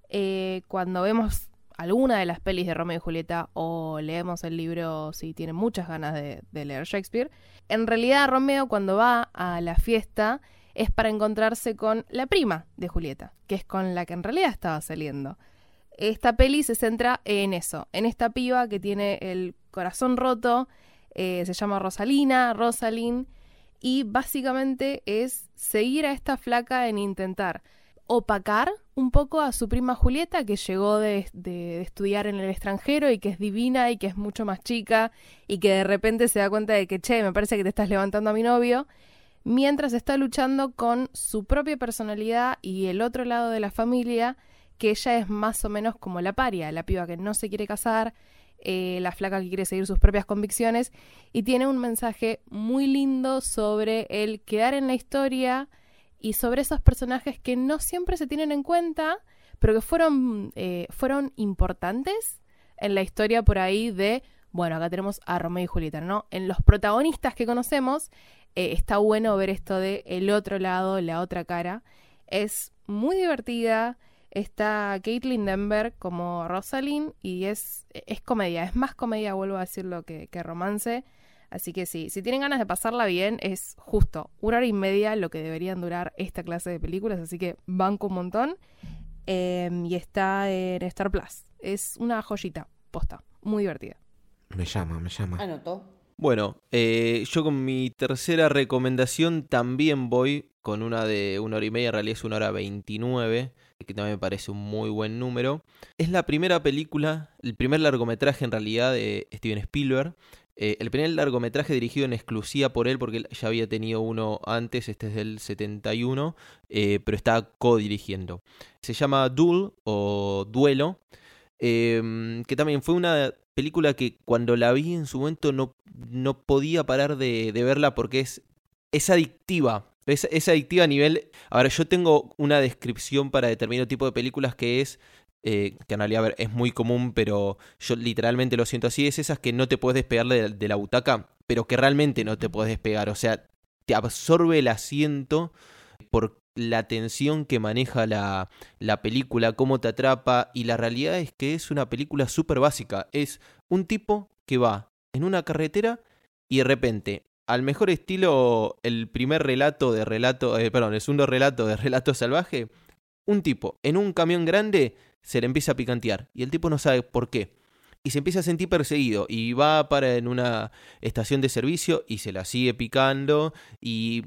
eh, cuando vemos alguna de las pelis de Romeo y Julieta o leemos el libro si tienen muchas ganas de, de leer Shakespeare, en realidad Romeo cuando va a la fiesta es para encontrarse con la prima de Julieta, que es con la que en realidad estaba saliendo. Esta peli se centra en eso, en esta piba que tiene el corazón roto, eh, se llama Rosalina, Rosalind, y básicamente es seguir a esta flaca en intentar opacar un poco a su prima Julieta, que llegó de, estudiar en el extranjero y que es divina y que es mucho más chica y que de repente se da cuenta de que, che, me parece que te estás levantando a mi novio mientras está luchando con su propia personalidad y el otro lado de la familia, que ella es más o menos como la paria, la piba que no se quiere casar, eh, la flaca que quiere seguir sus propias convicciones, y tiene un mensaje muy lindo sobre el quedar en la historia y sobre esos personajes que no siempre se tienen en cuenta, pero que fueron, eh, fueron importantes en la historia por ahí de, bueno, acá tenemos a Romeo y Julieta, ¿no? En los protagonistas que conocemos, eh, está bueno ver esto de el otro lado, la otra cara. Es muy divertida. Está Caitlin Denver como Rosalind y es, es comedia, es más comedia, vuelvo a decirlo, que, que romance. Así que sí, si tienen ganas de pasarla bien, es justo una hora y media lo que deberían durar esta clase de películas, así que banco un montón. Em, y está en Star Plus. Es una joyita, posta, muy divertida. Me llama, me llama. Anotó. Bueno, eh, yo con mi tercera recomendación también voy con una de una hora y media, en realidad es una hora veintinueve, que también me parece un muy buen número. Es la primera película, el primer largometraje en realidad de Steven Spielberg. Eh, el primer largometraje dirigido en exclusiva por él, porque ya había tenido uno antes, este es del 71, eh, pero está co-dirigiendo. Se llama Duel o Duelo, que también fue una película que cuando la vi en su momento no, no podía parar de, verla porque es, es adictiva. Es, adictiva a nivel... Ahora, yo tengo una descripción para determinado tipo de películas que es... Eh, que en realidad ver, es muy común, pero yo literalmente lo siento así, es esas que no te puedes despegar de, de la butaca, pero que realmente no te puedes despegar, o sea, te absorbe el asiento por la tensión que maneja la, la, película, cómo te atrapa, y la realidad es que es una película súper básica. Es un tipo que va en una carretera y de repente, al mejor estilo, el primer relato de relato, eh, perdón, el segundo relato de relato salvaje, un tipo en un camión grande se le empieza a picantear y el tipo no sabe por qué. Y se empieza a sentir perseguido y va para en una estación de servicio y se la sigue picando y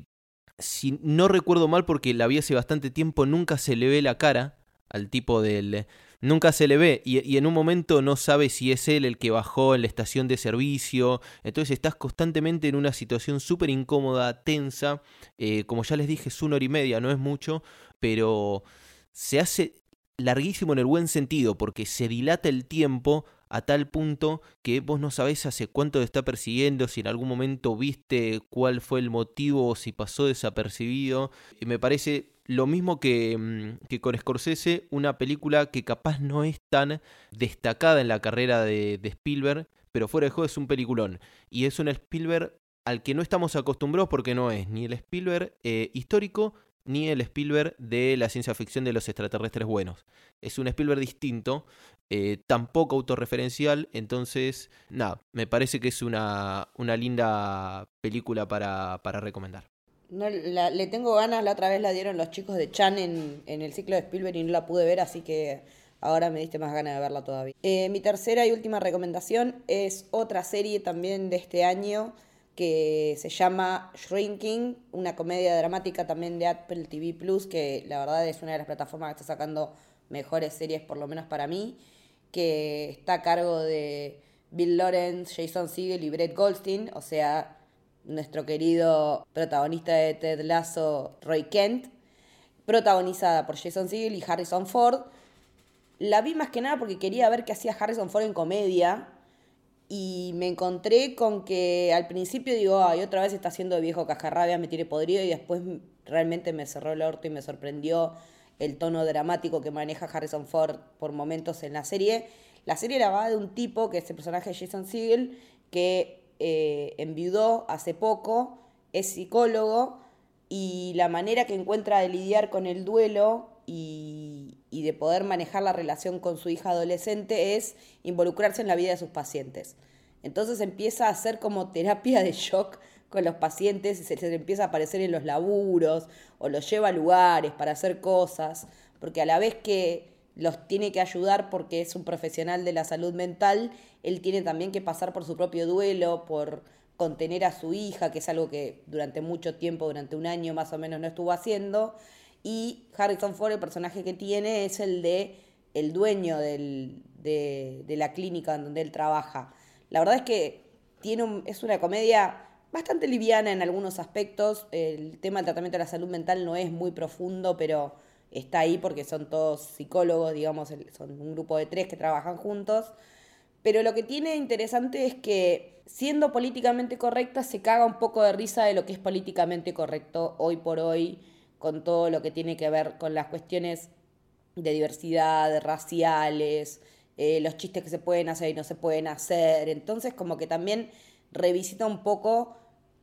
si no recuerdo mal porque la vi hace bastante tiempo, nunca se le ve la cara al tipo del... Nunca se le ve y, en un momento no sabe si es él el que bajó en la estación de servicio. Entonces estás constantemente en una situación súper incómoda, tensa. Eh, como ya les dije, es una hora y media, no es mucho, pero se hace larguísimo en el buen sentido porque se dilata el tiempo a tal punto que vos no sabés hace cuánto te está persiguiendo, si en algún momento viste cuál fue el motivo o si pasó desapercibido. Y me parece lo mismo que, mm, que, con Scorsese, una película que capaz no es tan destacada en la carrera de, Spielberg, pero fuera de juego es un peliculón. Y es un Spielberg al que no estamos acostumbrados porque no es ni el Spielberg eh, histórico ni el Spielberg de la ciencia ficción de los extraterrestres buenos. Es un Spielberg distinto, eh, tampoco autorreferencial, entonces, nada, me parece que es una, una linda película para, para recomendar. No, le tengo ganas, la otra vez la dieron los chicos de Chan en, en, el ciclo de Spielberg y no la pude ver, así que ahora me diste más ganas de verla todavía. Eh, mi tercera y última recomendación es otra serie también de este año que se llama Shrinking, una comedia dramática también de Apple TV Plus, que la verdad es una de las plataformas que está sacando mejores series, por lo menos para mí, que está a cargo de Bill Lawrence, Jason Segel y Brett Goldstein, o sea, nuestro querido protagonista de Ted Lasso, Roy Kent, protagonizada por Jason Segel y Harrison Ford. La vi más que nada porque quería ver qué hacía Harrison Ford en comedia y me encontré con que al principio digo, ay, otra vez está haciendo viejo cajarrabia, me tiré podrido y después realmente me cerró el orto y me sorprendió el tono dramático que maneja Harrison Ford por momentos en la serie. La serie la va de un tipo que es el personaje de Jason Segel que eh, enviudó hace poco, es psicólogo y la manera que encuentra de lidiar con el duelo y, de poder manejar la relación con su hija adolescente es involucrarse en la vida de sus pacientes. Entonces empieza a hacer como terapia de shock con los pacientes y se les empieza a aparecer en los laburos o los lleva a lugares para hacer cosas, porque a la vez que los tiene que ayudar porque es un profesional de la salud mental, él tiene también que pasar por su propio duelo, por contener a su hija, que es algo que durante mucho tiempo, durante un año más o menos no estuvo haciendo. Y Harrison Ford, el personaje que tiene, es el de el dueño de, la clínica en donde él trabaja. La verdad es que tiene es una comedia bastante liviana en algunos aspectos. El tema del tratamiento de la salud mental no es muy profundo, pero está ahí porque son todos psicólogos, digamos, son un grupo de tres que trabajan juntos. Pero lo que tiene interesante es que siendo políticamente correcta se caga un poco de risa de lo que es políticamente correcto hoy por hoy con todo lo que tiene que ver con las cuestiones de diversidad, raciales, eh, los chistes que se pueden hacer y no se pueden hacer. Entonces como que también revisita un poco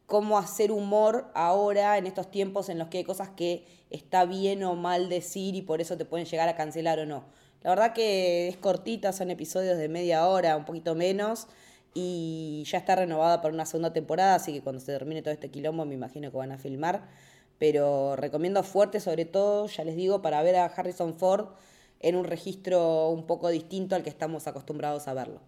cómo hacer humor ahora en estos tiempos en los que hay cosas que está bien o mal decir y por eso te pueden llegar a cancelar o no. La verdad que es cortita, son episodios de media hora, un poquito menos, y ya está renovada para una segunda temporada, así que cuando se termine todo este quilombo me imagino que van a filmar. Pero recomiendo fuerte, sobre todo, ya les digo, para ver a Harrison Ford en un registro un poco distinto al que estamos acostumbrados a verlo.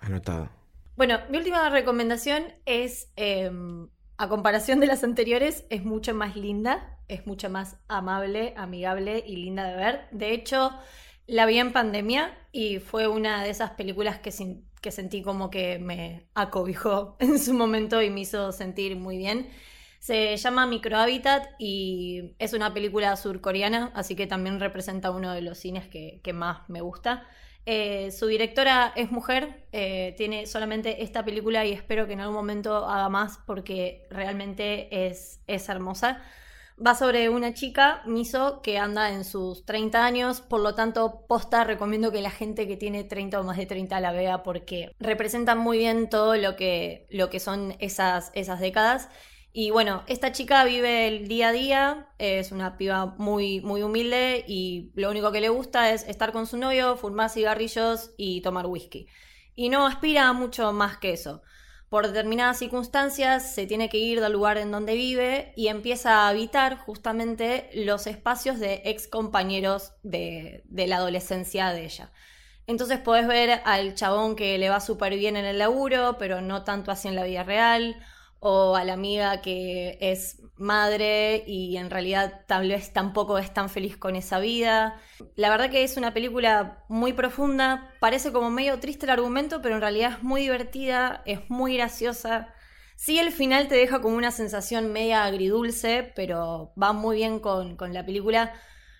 Anotado. Bueno, mi última recomendación es, em, a comparación de las anteriores, es mucho más linda, es mucho más amable, amigable y linda de ver. De hecho, la vi en pandemia y fue una de esas películas que, que sentí como que me acobijó *laughs* en su momento y me hizo sentir muy bien. Se llama Microhabitat y es una película surcoreana, así que también representa uno de los cines que más me gusta. Eh, su directora es mujer, eh, tiene solamente esta película y espero que en algún momento haga más porque realmente es, es hermosa. Va sobre una chica, Miso, que anda en sus 30 años, por lo tanto, posta, recomiendo que la gente que tiene 30 o más de 30 la vea porque representa muy bien todo lo que, lo que son esas, esas décadas y bueno, esta chica vive el día a día, es una piba muy, muy humilde y lo único que le gusta es estar con su novio, fumar cigarrillos y tomar whisky. Y no aspira mucho más que eso. Por determinadas circunstancias se tiene que ir del lugar en donde vive y empieza a habitar justamente los espacios de ex compañeros de, de la adolescencia de ella. Entonces podés ver al chabón que le va súper bien en el laburo, pero no tanto así en la vida real o a la amiga que es madre y en realidad tal vez tampoco es tan feliz con esa vida. La verdad que es una película muy profunda, parece como medio triste el argumento, pero en realidad es muy divertida, es muy graciosa. Sí, el final te deja como una sensación media agridulce, pero va muy bien con, con la película.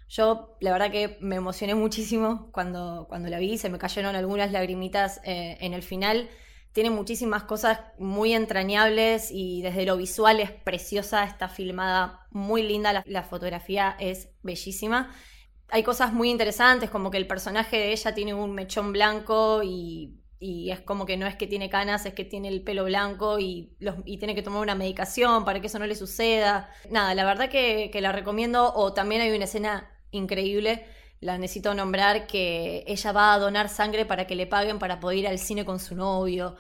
Yo la verdad que me emocioné muchísimo cuando, cuando la vi, se me cayeron algunas lagrimitas eh, en el final. Tiene muchísimas cosas muy entrañables y desde lo visual es preciosa, está filmada muy linda, la, la fotografía es bellísima. Hay cosas muy interesantes como que el personaje de ella tiene un mechón blanco y y es como que no es que tiene canas, es que tiene el pelo blanco y, los, y tiene que tomar una medicación para que eso no le suceda. Nada, la verdad que, que la recomiendo. O también hay una escena increíble, la necesito nombrar, que ella va a donar sangre para que le paguen para poder ir al cine con su novio.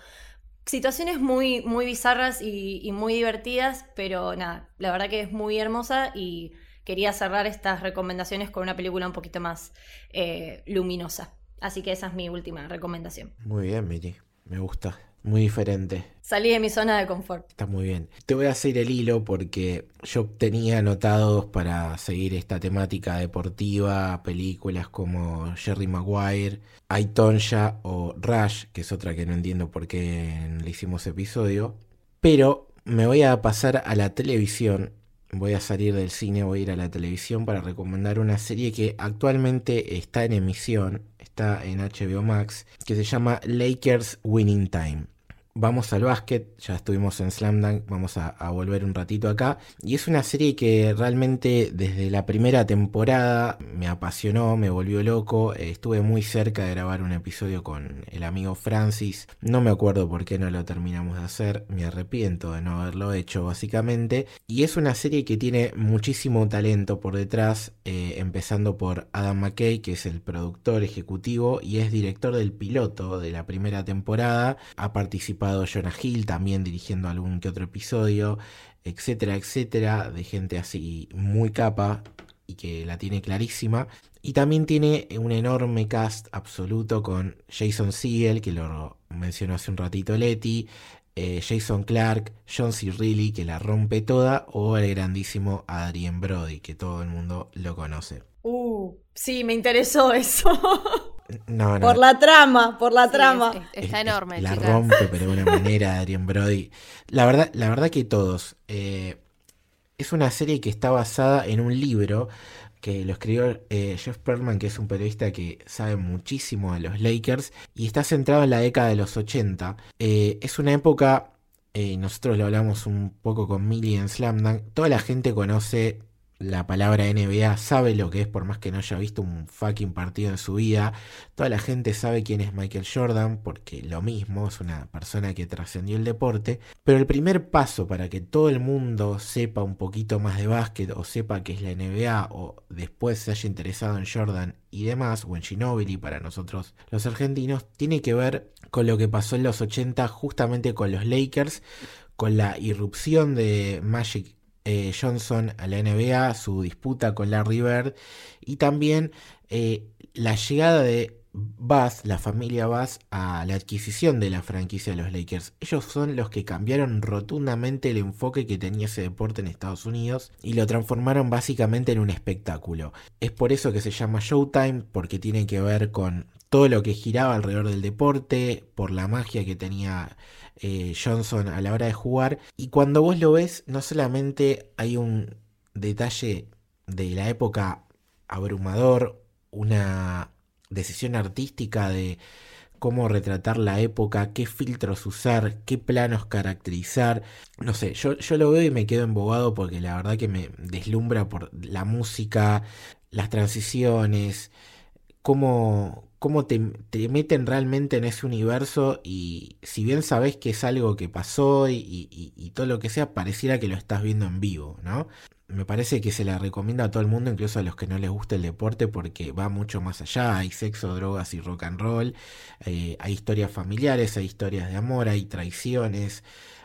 Situaciones muy, muy bizarras y, muy divertidas, pero nada, la verdad que es muy hermosa y quería cerrar estas recomendaciones con una película un poquito más eh, luminosa. Así que esa es mi última recomendación. Muy bien, Miri. Me gusta. Muy diferente. Salí de mi zona de confort. Está muy bien. Te voy a hacer el hilo porque yo tenía anotados para seguir esta temática deportiva, películas como Jerry Maguire, Aitonja o Rush, que es otra que no entiendo por qué le hicimos episodio. Pero me voy a pasar a la televisión voy a salir del cine, voy a ir a la televisión para recomendar una serie que actualmente está en emisión, está en HBO Max, que se llama Lakers Winning Time vamos al básquet, ya estuvimos en Slam Dunk, vamos a, volver un ratito acá. Y es una serie que realmente desde la primera temporada me apasionó, me volvió loco. estuve muy cerca de grabar un episodio con el amigo Francis. No me acuerdo por qué no lo terminamos de hacer, me arrepiento de no haberlo hecho básicamente. Y es una serie que tiene muchísimo talento por detrás, eh, empezando por Adam McKay, que es el productor ejecutivo y es director del piloto de la primera temporada. Ha participado Jonah Hill también dirigiendo algún que otro episodio, etcétera, etcétera, de gente así muy capa y que la tiene clarísima. Y también tiene un enorme cast absoluto con Jason Segel, que lo mencionó hace un ratito Letty, eh, Jason Clark, John C. Reilly, que la rompe toda, o el grandísimo Adrien Brody, que todo el mundo lo conoce. Uh, sí, me interesó eso. *laughs* Por la trama, por la trama. está enorme. la rompe, pero de una manera, Adrian Brody. La verdad, la verdad que todos. Eh, es una serie que está basada en un libro que lo escribió eh, Jeff Perlman, que es un periodista que sabe muchísimo de los Lakers, y está centrado en la década de los 80. Eh, es una época, nosotros lo hablamos un poco con Millie en Slam toda la gente conoce la palabra NBA, sabe lo que es por más que no haya visto un fucking partido en su vida. Toda la gente sabe quién es Michael Jordan porque lo mismo, es una persona que trascendió el deporte. Pero el primer paso para que todo el mundo sepa un poquito más de básquet o sepa que es la NBA o después se haya interesado en Jordan y demás, o en Ginobili para nosotros los argentinos, tiene que ver con lo que pasó en los 80 justamente con los Lakers, con la irrupción de Magic eh, Johnson a la NBA, su disputa con Larry Bird y también eh, la llegada de Bass, la familia Bass, a la adquisición de la franquicia de los Lakers. Ellos son los que cambiaron rotundamente el enfoque que tenía ese deporte en Estados Unidos y lo transformaron básicamente en un espectáculo. Es por eso que se llama Showtime, porque tiene que ver con todo lo que giraba alrededor del deporte, por la magia que tenía eh, Johnson a la hora de jugar. Y cuando vos lo ves, no solamente hay un detalle de la época abrumador, una decisión artística de cómo retratar la época, qué filtros usar, qué planos caracterizar. No sé, yo, yo lo veo y me quedo embobado porque la verdad que me deslumbra por la música, las transiciones, cómo, cómo te, meten realmente en ese universo y si bien sabes que es algo que pasó y, todo lo que sea, pareciera que lo estás viendo en vivo, ¿no? Me parece que se la recomienda a todo el mundo, incluso a los que no les gusta el deporte, porque va mucho más allá. Hay sexo, drogas y rock and roll. Eh, hay historias familiares, hay historias de amor, hay traiciones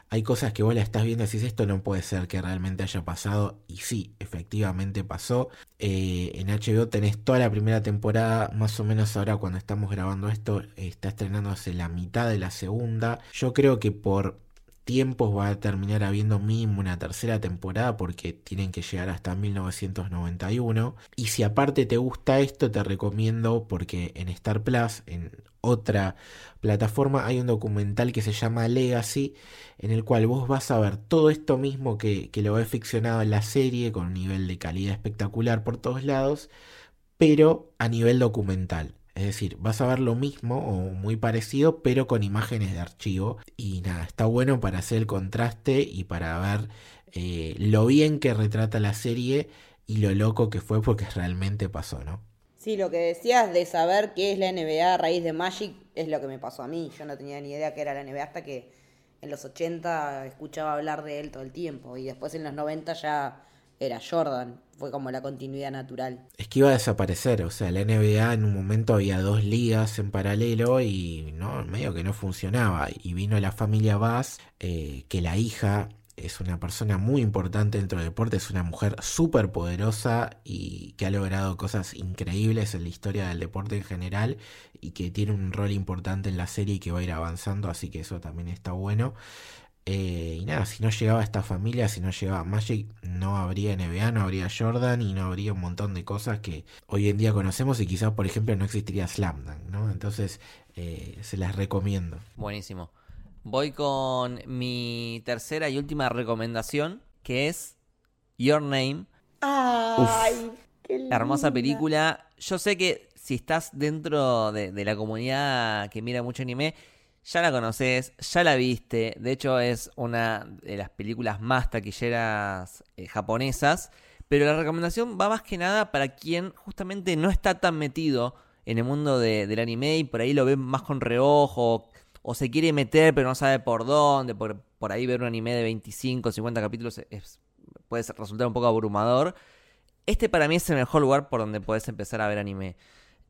hay cosas que vos la estás viendo y decís esto no puede ser que realmente haya pasado y sí, efectivamente pasó. Eh, en HBO tenés toda la primera temporada, más o menos ahora cuando estamos grabando esto, está estrenándose la mitad de la segunda. Yo creo que por tiempos va a terminar habiendo mínimo una tercera temporada porque tienen que llegar hasta 1991. Y si aparte te gusta esto, te recomiendo porque en Star Plus, en otra plataforma, hay un documental que se llama Legacy, en el cual vos vas a ver todo esto mismo que, que lo he ficcionado en la serie, con un nivel de calidad espectacular por todos lados, pero a nivel documental. Es decir, vas a ver lo mismo o muy parecido, pero con imágenes de archivo. Y nada, está bueno para hacer el contraste y para ver eh, lo bien que retrata la serie y lo loco que fue porque realmente pasó, ¿no? Sí, lo que decías de saber qué es la NBA a raíz de Magic es lo que me pasó a mí. Yo no tenía ni idea qué era la NBA hasta que en los 80 escuchaba hablar de él todo el tiempo. Y después en los 90 ya era Jordan. Fue como la continuidad natural. Es que iba a desaparecer, o sea, la NBA en un momento había dos ligas en paralelo y no, medio que no funcionaba. Y vino la familia Bass, eh, que la hija es una persona muy importante dentro del deporte, es una mujer súper poderosa y que ha logrado cosas increíbles en la historia del deporte en general y que tiene un rol importante en la serie y que va a ir avanzando, así que eso también está bueno. Eh, y nada, si no llegaba esta familia, si no llegaba Magic, no habría NBA, no habría Jordan y no habría un montón de cosas que hoy en día conocemos y quizás, por ejemplo, no existiría Slam Dunk, ¿no? Entonces, eh, se las recomiendo. Buenísimo. Voy con mi tercera y última recomendación, que es Your Name. ¡Ay! Qué Hermosa linda. película. Yo sé que si estás dentro de, de la comunidad que mira mucho anime, ya la conoces, ya la viste. De hecho, es una de las películas más taquilleras eh, japonesas. Pero la recomendación va más que nada para quien justamente no está tan metido en el mundo de- del anime y por ahí lo ve más con reojo o se quiere meter pero no sabe por dónde. Por, ahí ver un anime de 25, 50 capítulos es- puede resultar un poco abrumador. Este para mí es el mejor lugar por donde puedes empezar a ver anime.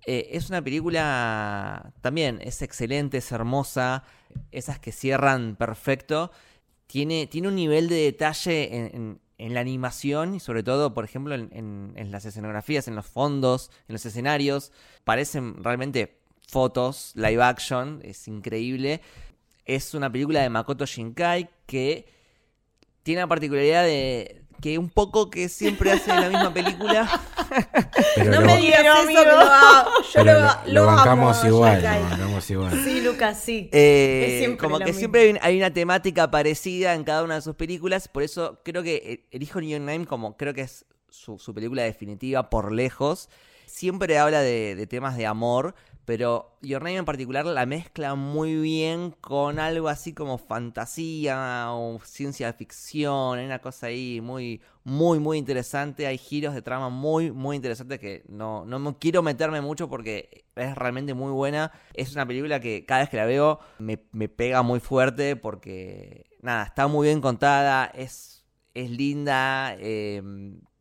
Eh, es una película también, es excelente, es hermosa, esas que cierran perfecto. Tiene, tiene un nivel de detalle en, la animación y sobre todo, por ejemplo, en las escenografías, en los fondos, en los escenarios. Parecen realmente fotos, live action, es increíble. Es una película de Makoto Shinkai que tiene la particularidad de que un poco que siempre hace la misma película. *laughs* Pero No lo, me digas Pero, eso amigo. que lo amo. Yo pero lo, lo- lo lo amo, bancamos igual, lo bancamos igual. Sí, Lucas, sí. Eh, Es como que misma. siempre hay, un- hay una temática parecida en cada una de sus películas, por eso creo que eh, elijo New Name como creo que es su, película definitiva por lejos. Siempre habla de, temas de amor, pero Your Name en particular la mezcla muy bien con algo así como fantasía o ciencia ficción, hay una cosa ahí muy, muy, muy interesante, hay giros de trama muy, muy interesantes que no, no quiero meterme mucho porque es realmente muy buena, es una película que cada vez que la veo me, me pega muy fuerte porque, nada, está muy bien contada, es, es linda, eh,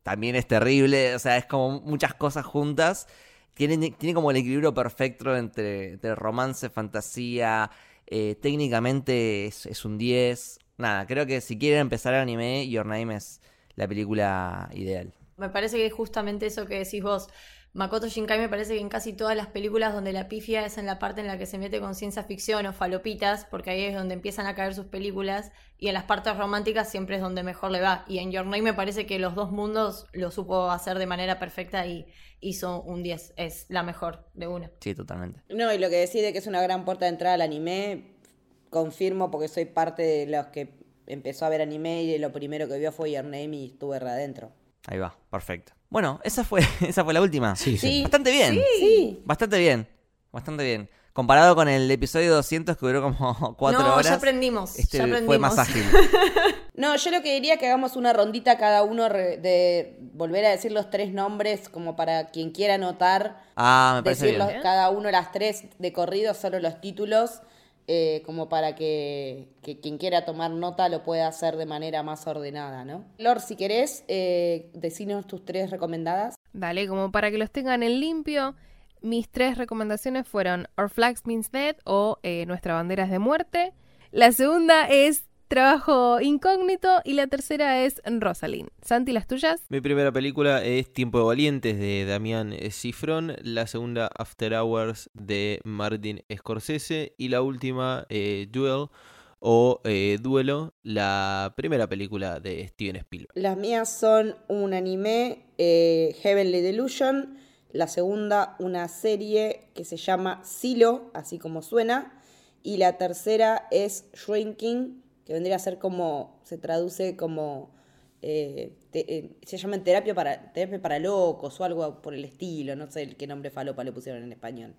también es terrible, o sea, es como muchas cosas juntas. Tiene, tiene como el equilibrio perfecto entre, romance, fantasía. eh, técnicamente es, es un 10. Nada, creo que si quieren empezar el anime, Your Name es la película ideal. Me parece que es justamente eso que decís vos. Makoto Shinkai me parece que en casi todas las películas donde la pifia es en la parte en la que se mete con ciencia ficción o falopitas, porque ahí es donde empiezan a caer sus películas, y en las partes románticas siempre es donde mejor le va. Y en Your Name me parece que los dos mundos lo supo hacer de manera perfecta y hizo un 10. Es la mejor de una. Sí, totalmente. No, y lo que decide que es una gran puerta de entrada al anime, confirmo porque soy parte de los que empezó a ver anime y de lo primero que vio fue Your Name y estuve re adentro. Ahí va, perfecto. Bueno, esa fue, *laughs* esa fue la última. Sí, sí. Bastante bien. Sí. Bastante bien. Bastante bien. Comparado con el episodio 200 que duró como *laughs* 4 no, horas. ya aprendimos. Este ya aprendimos. fue más ágil. *laughs* No, yo lo que diría es que hagamos una rondita cada uno de volver a decir los tres nombres como para quien quiera anotar, Ah, me parece decir bien. los- cada uno las tres de corrido, solo los títulos, eh, como para que, quien quiera tomar nota lo pueda hacer de manera más ordenada, ¿no? Lord, si querés, eh, decinos tus tres recomendadas. Dale, como para que los tengan en limpio, mis tres recomendaciones fueron Our Flags Means Dead o eh, Nuestra Bandera es de Muerte. La segunda es Trabajo Incógnito y la tercera es Rosalind. Santi, ¿las tuyas? Mi primera película es Tiempo de Valientes de Damián Cifrón, la segunda After Hours de Martin Scorsese y la última eh, Duel o eh, Duelo, la primera película de Steven Spielberg. Las mías son un anime, eh, Heavenly Delusion, la segunda una serie que se llama Silo, así como suena, y la tercera es Shrinking, que vendría a ser como, se traduce como, eh, te- eh, se llama terapia para, terapia para locos o algo por el estilo, no sé qué nombre falopa le pusieron en español.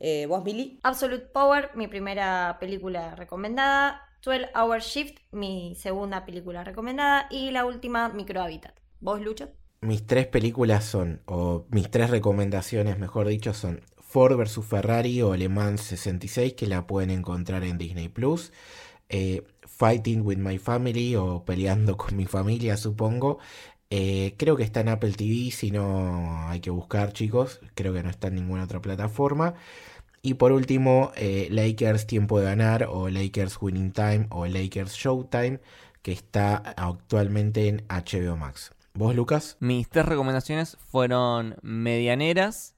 Eh, ¿Vos, Mili? Absolute Power, mi primera película recomendada. 12 Hour Shift, mi segunda película recomendada. Y la última, Microhabitat. ¿Vos, Lucho? Mis tres películas son, o mis tres recomendaciones, mejor dicho, son Ford vs Ferrari o Le Mans 66, que la pueden encontrar en Disney Plus. eh, Fighting with My Family o Peleando con mi familia, supongo. Eh, creo que está en Apple TV, si no hay que buscar, chicos. Creo que no está en ninguna otra plataforma. Y por último, eh, Lakers Tiempo de Ganar o Lakers Winning Time o Lakers Showtime, que está actualmente en HBO Max. ¿Vos, Lucas? Mis tres recomendaciones fueron medianeras,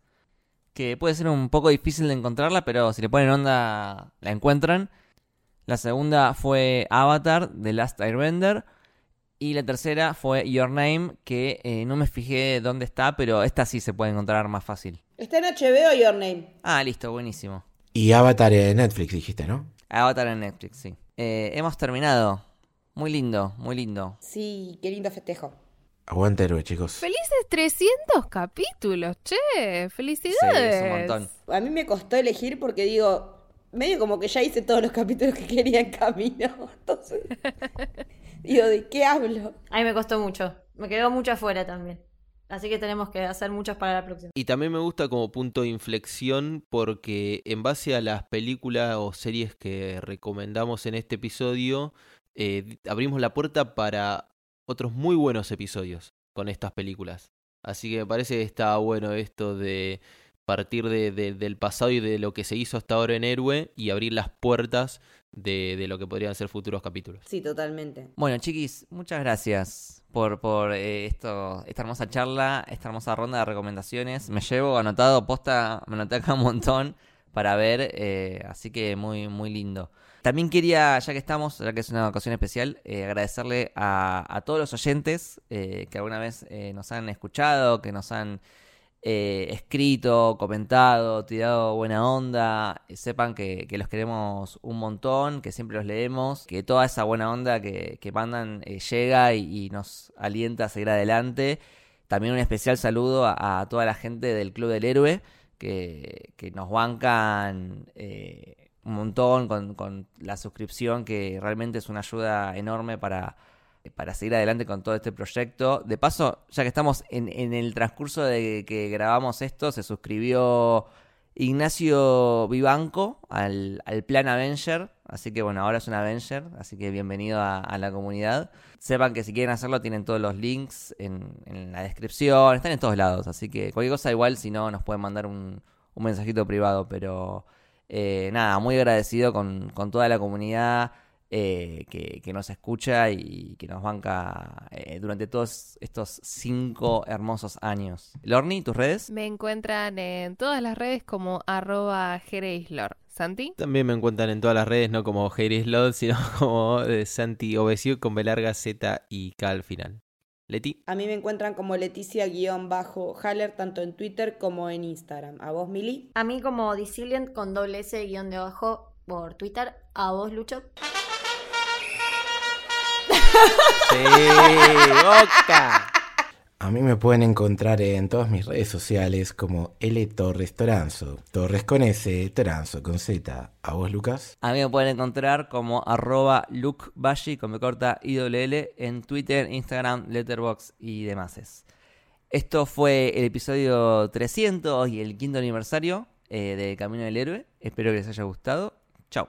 que puede ser un poco difícil de encontrarla, pero si le ponen onda la encuentran. La segunda fue Avatar, The Last Airbender. Y la tercera fue Your Name, que eh, no me fijé dónde está, pero esta sí se puede encontrar más fácil. ¿Está en HBO Your Name? Ah, listo, buenísimo. Y Avatar en Netflix, dijiste, ¿no? Avatar en Netflix, sí. Eh, hemos terminado. Muy lindo, muy lindo. Sí, qué lindo festejo. Aguante héroe, chicos. Felices 300 capítulos, che. Sí, Felicidades. es un montón. A mí me costó elegir porque digo, medio como que ya hice todos los capítulos que quería en camino. *laughs* Entonces, digo, ¿de qué hablo? A mí me costó mucho. Me quedó mucho afuera también. Así que tenemos que hacer muchas para la próxima. Y también me gusta como punto de inflexión porque en base a las películas o series que recomendamos en este episodio, eh, abrimos la puerta para otros muy buenos episodios con estas películas. Así que me parece que está bueno esto de partir de, de- del pasado y de lo que se hizo hasta ahora en Héroe y abrir las puertas de, de lo que podrían ser futuros capítulos. Sí, totalmente. Bueno, chiquis, muchas gracias por, por eh, esto, esta hermosa charla, esta hermosa ronda de recomendaciones. Me llevo anotado, posta, me anoté acá un montón para ver, eh, así que muy, muy lindo. También quería, ya que estamos, ya que es una ocasión especial, eh, agradecerle a, a todos los oyentes eh, que alguna vez eh, nos han escuchado, que nos han eh, escrito, comentado, tirado buena onda. Eh, sepan que, que los queremos un montón, que siempre los leemos, que toda esa buena onda que, que mandan eh, llega y, nos alienta a seguir adelante. También un especial saludo a, a toda la gente del Club del Héroe que, que nos bancan eh, un montón con, con la suscripción, que realmente es una ayuda enorme para, para seguir adelante con todo este proyecto. De paso, ya que estamos en, en el transcurso de que grabamos esto, se suscribió Ignacio Vivanco al, al plan Avenger. Así que bueno, ahora es un Avenger, así que bienvenido a, la comunidad. Sepan que si quieren hacerlo tienen todos los links en, en la descripción, están en todos lados, así que cualquier cosa igual si no nos pueden mandar un, un mensajito privado, pero eh, nada, muy agradecido con, con toda la comunidad eh, que, que nos escucha y que nos banca eh, durante todos estos cinco hermosos años. Lorni, ¿tus redes? Me encuentran en todas las redes como arroba Jereislor. Santi. También me encuentran en todas las redes, no como Lod, *laughs* sino como eh, Santi Obesio con B larga Z y K al final. Leti. A mí me encuentran como Leticia-Haller tanto en Twitter como en Instagram. ¿A vos, Mili? A mí como Disilient con doble S guion de abajo por Twitter. A vos, Lucho. Sí, Boca. A mí me pueden encontrar en todas mis redes sociales como L Torres Toranzo. Torres con S, Toranzo con Z. ¿A vos, Lucas? A mí me pueden encontrar como arroba lukebashi con me corta IWL en Twitter, Instagram, Letterboxd y demás. Esto fue el episodio 300 y el quinto aniversario eh, de Camino del Héroe. Espero que les haya gustado. Chao.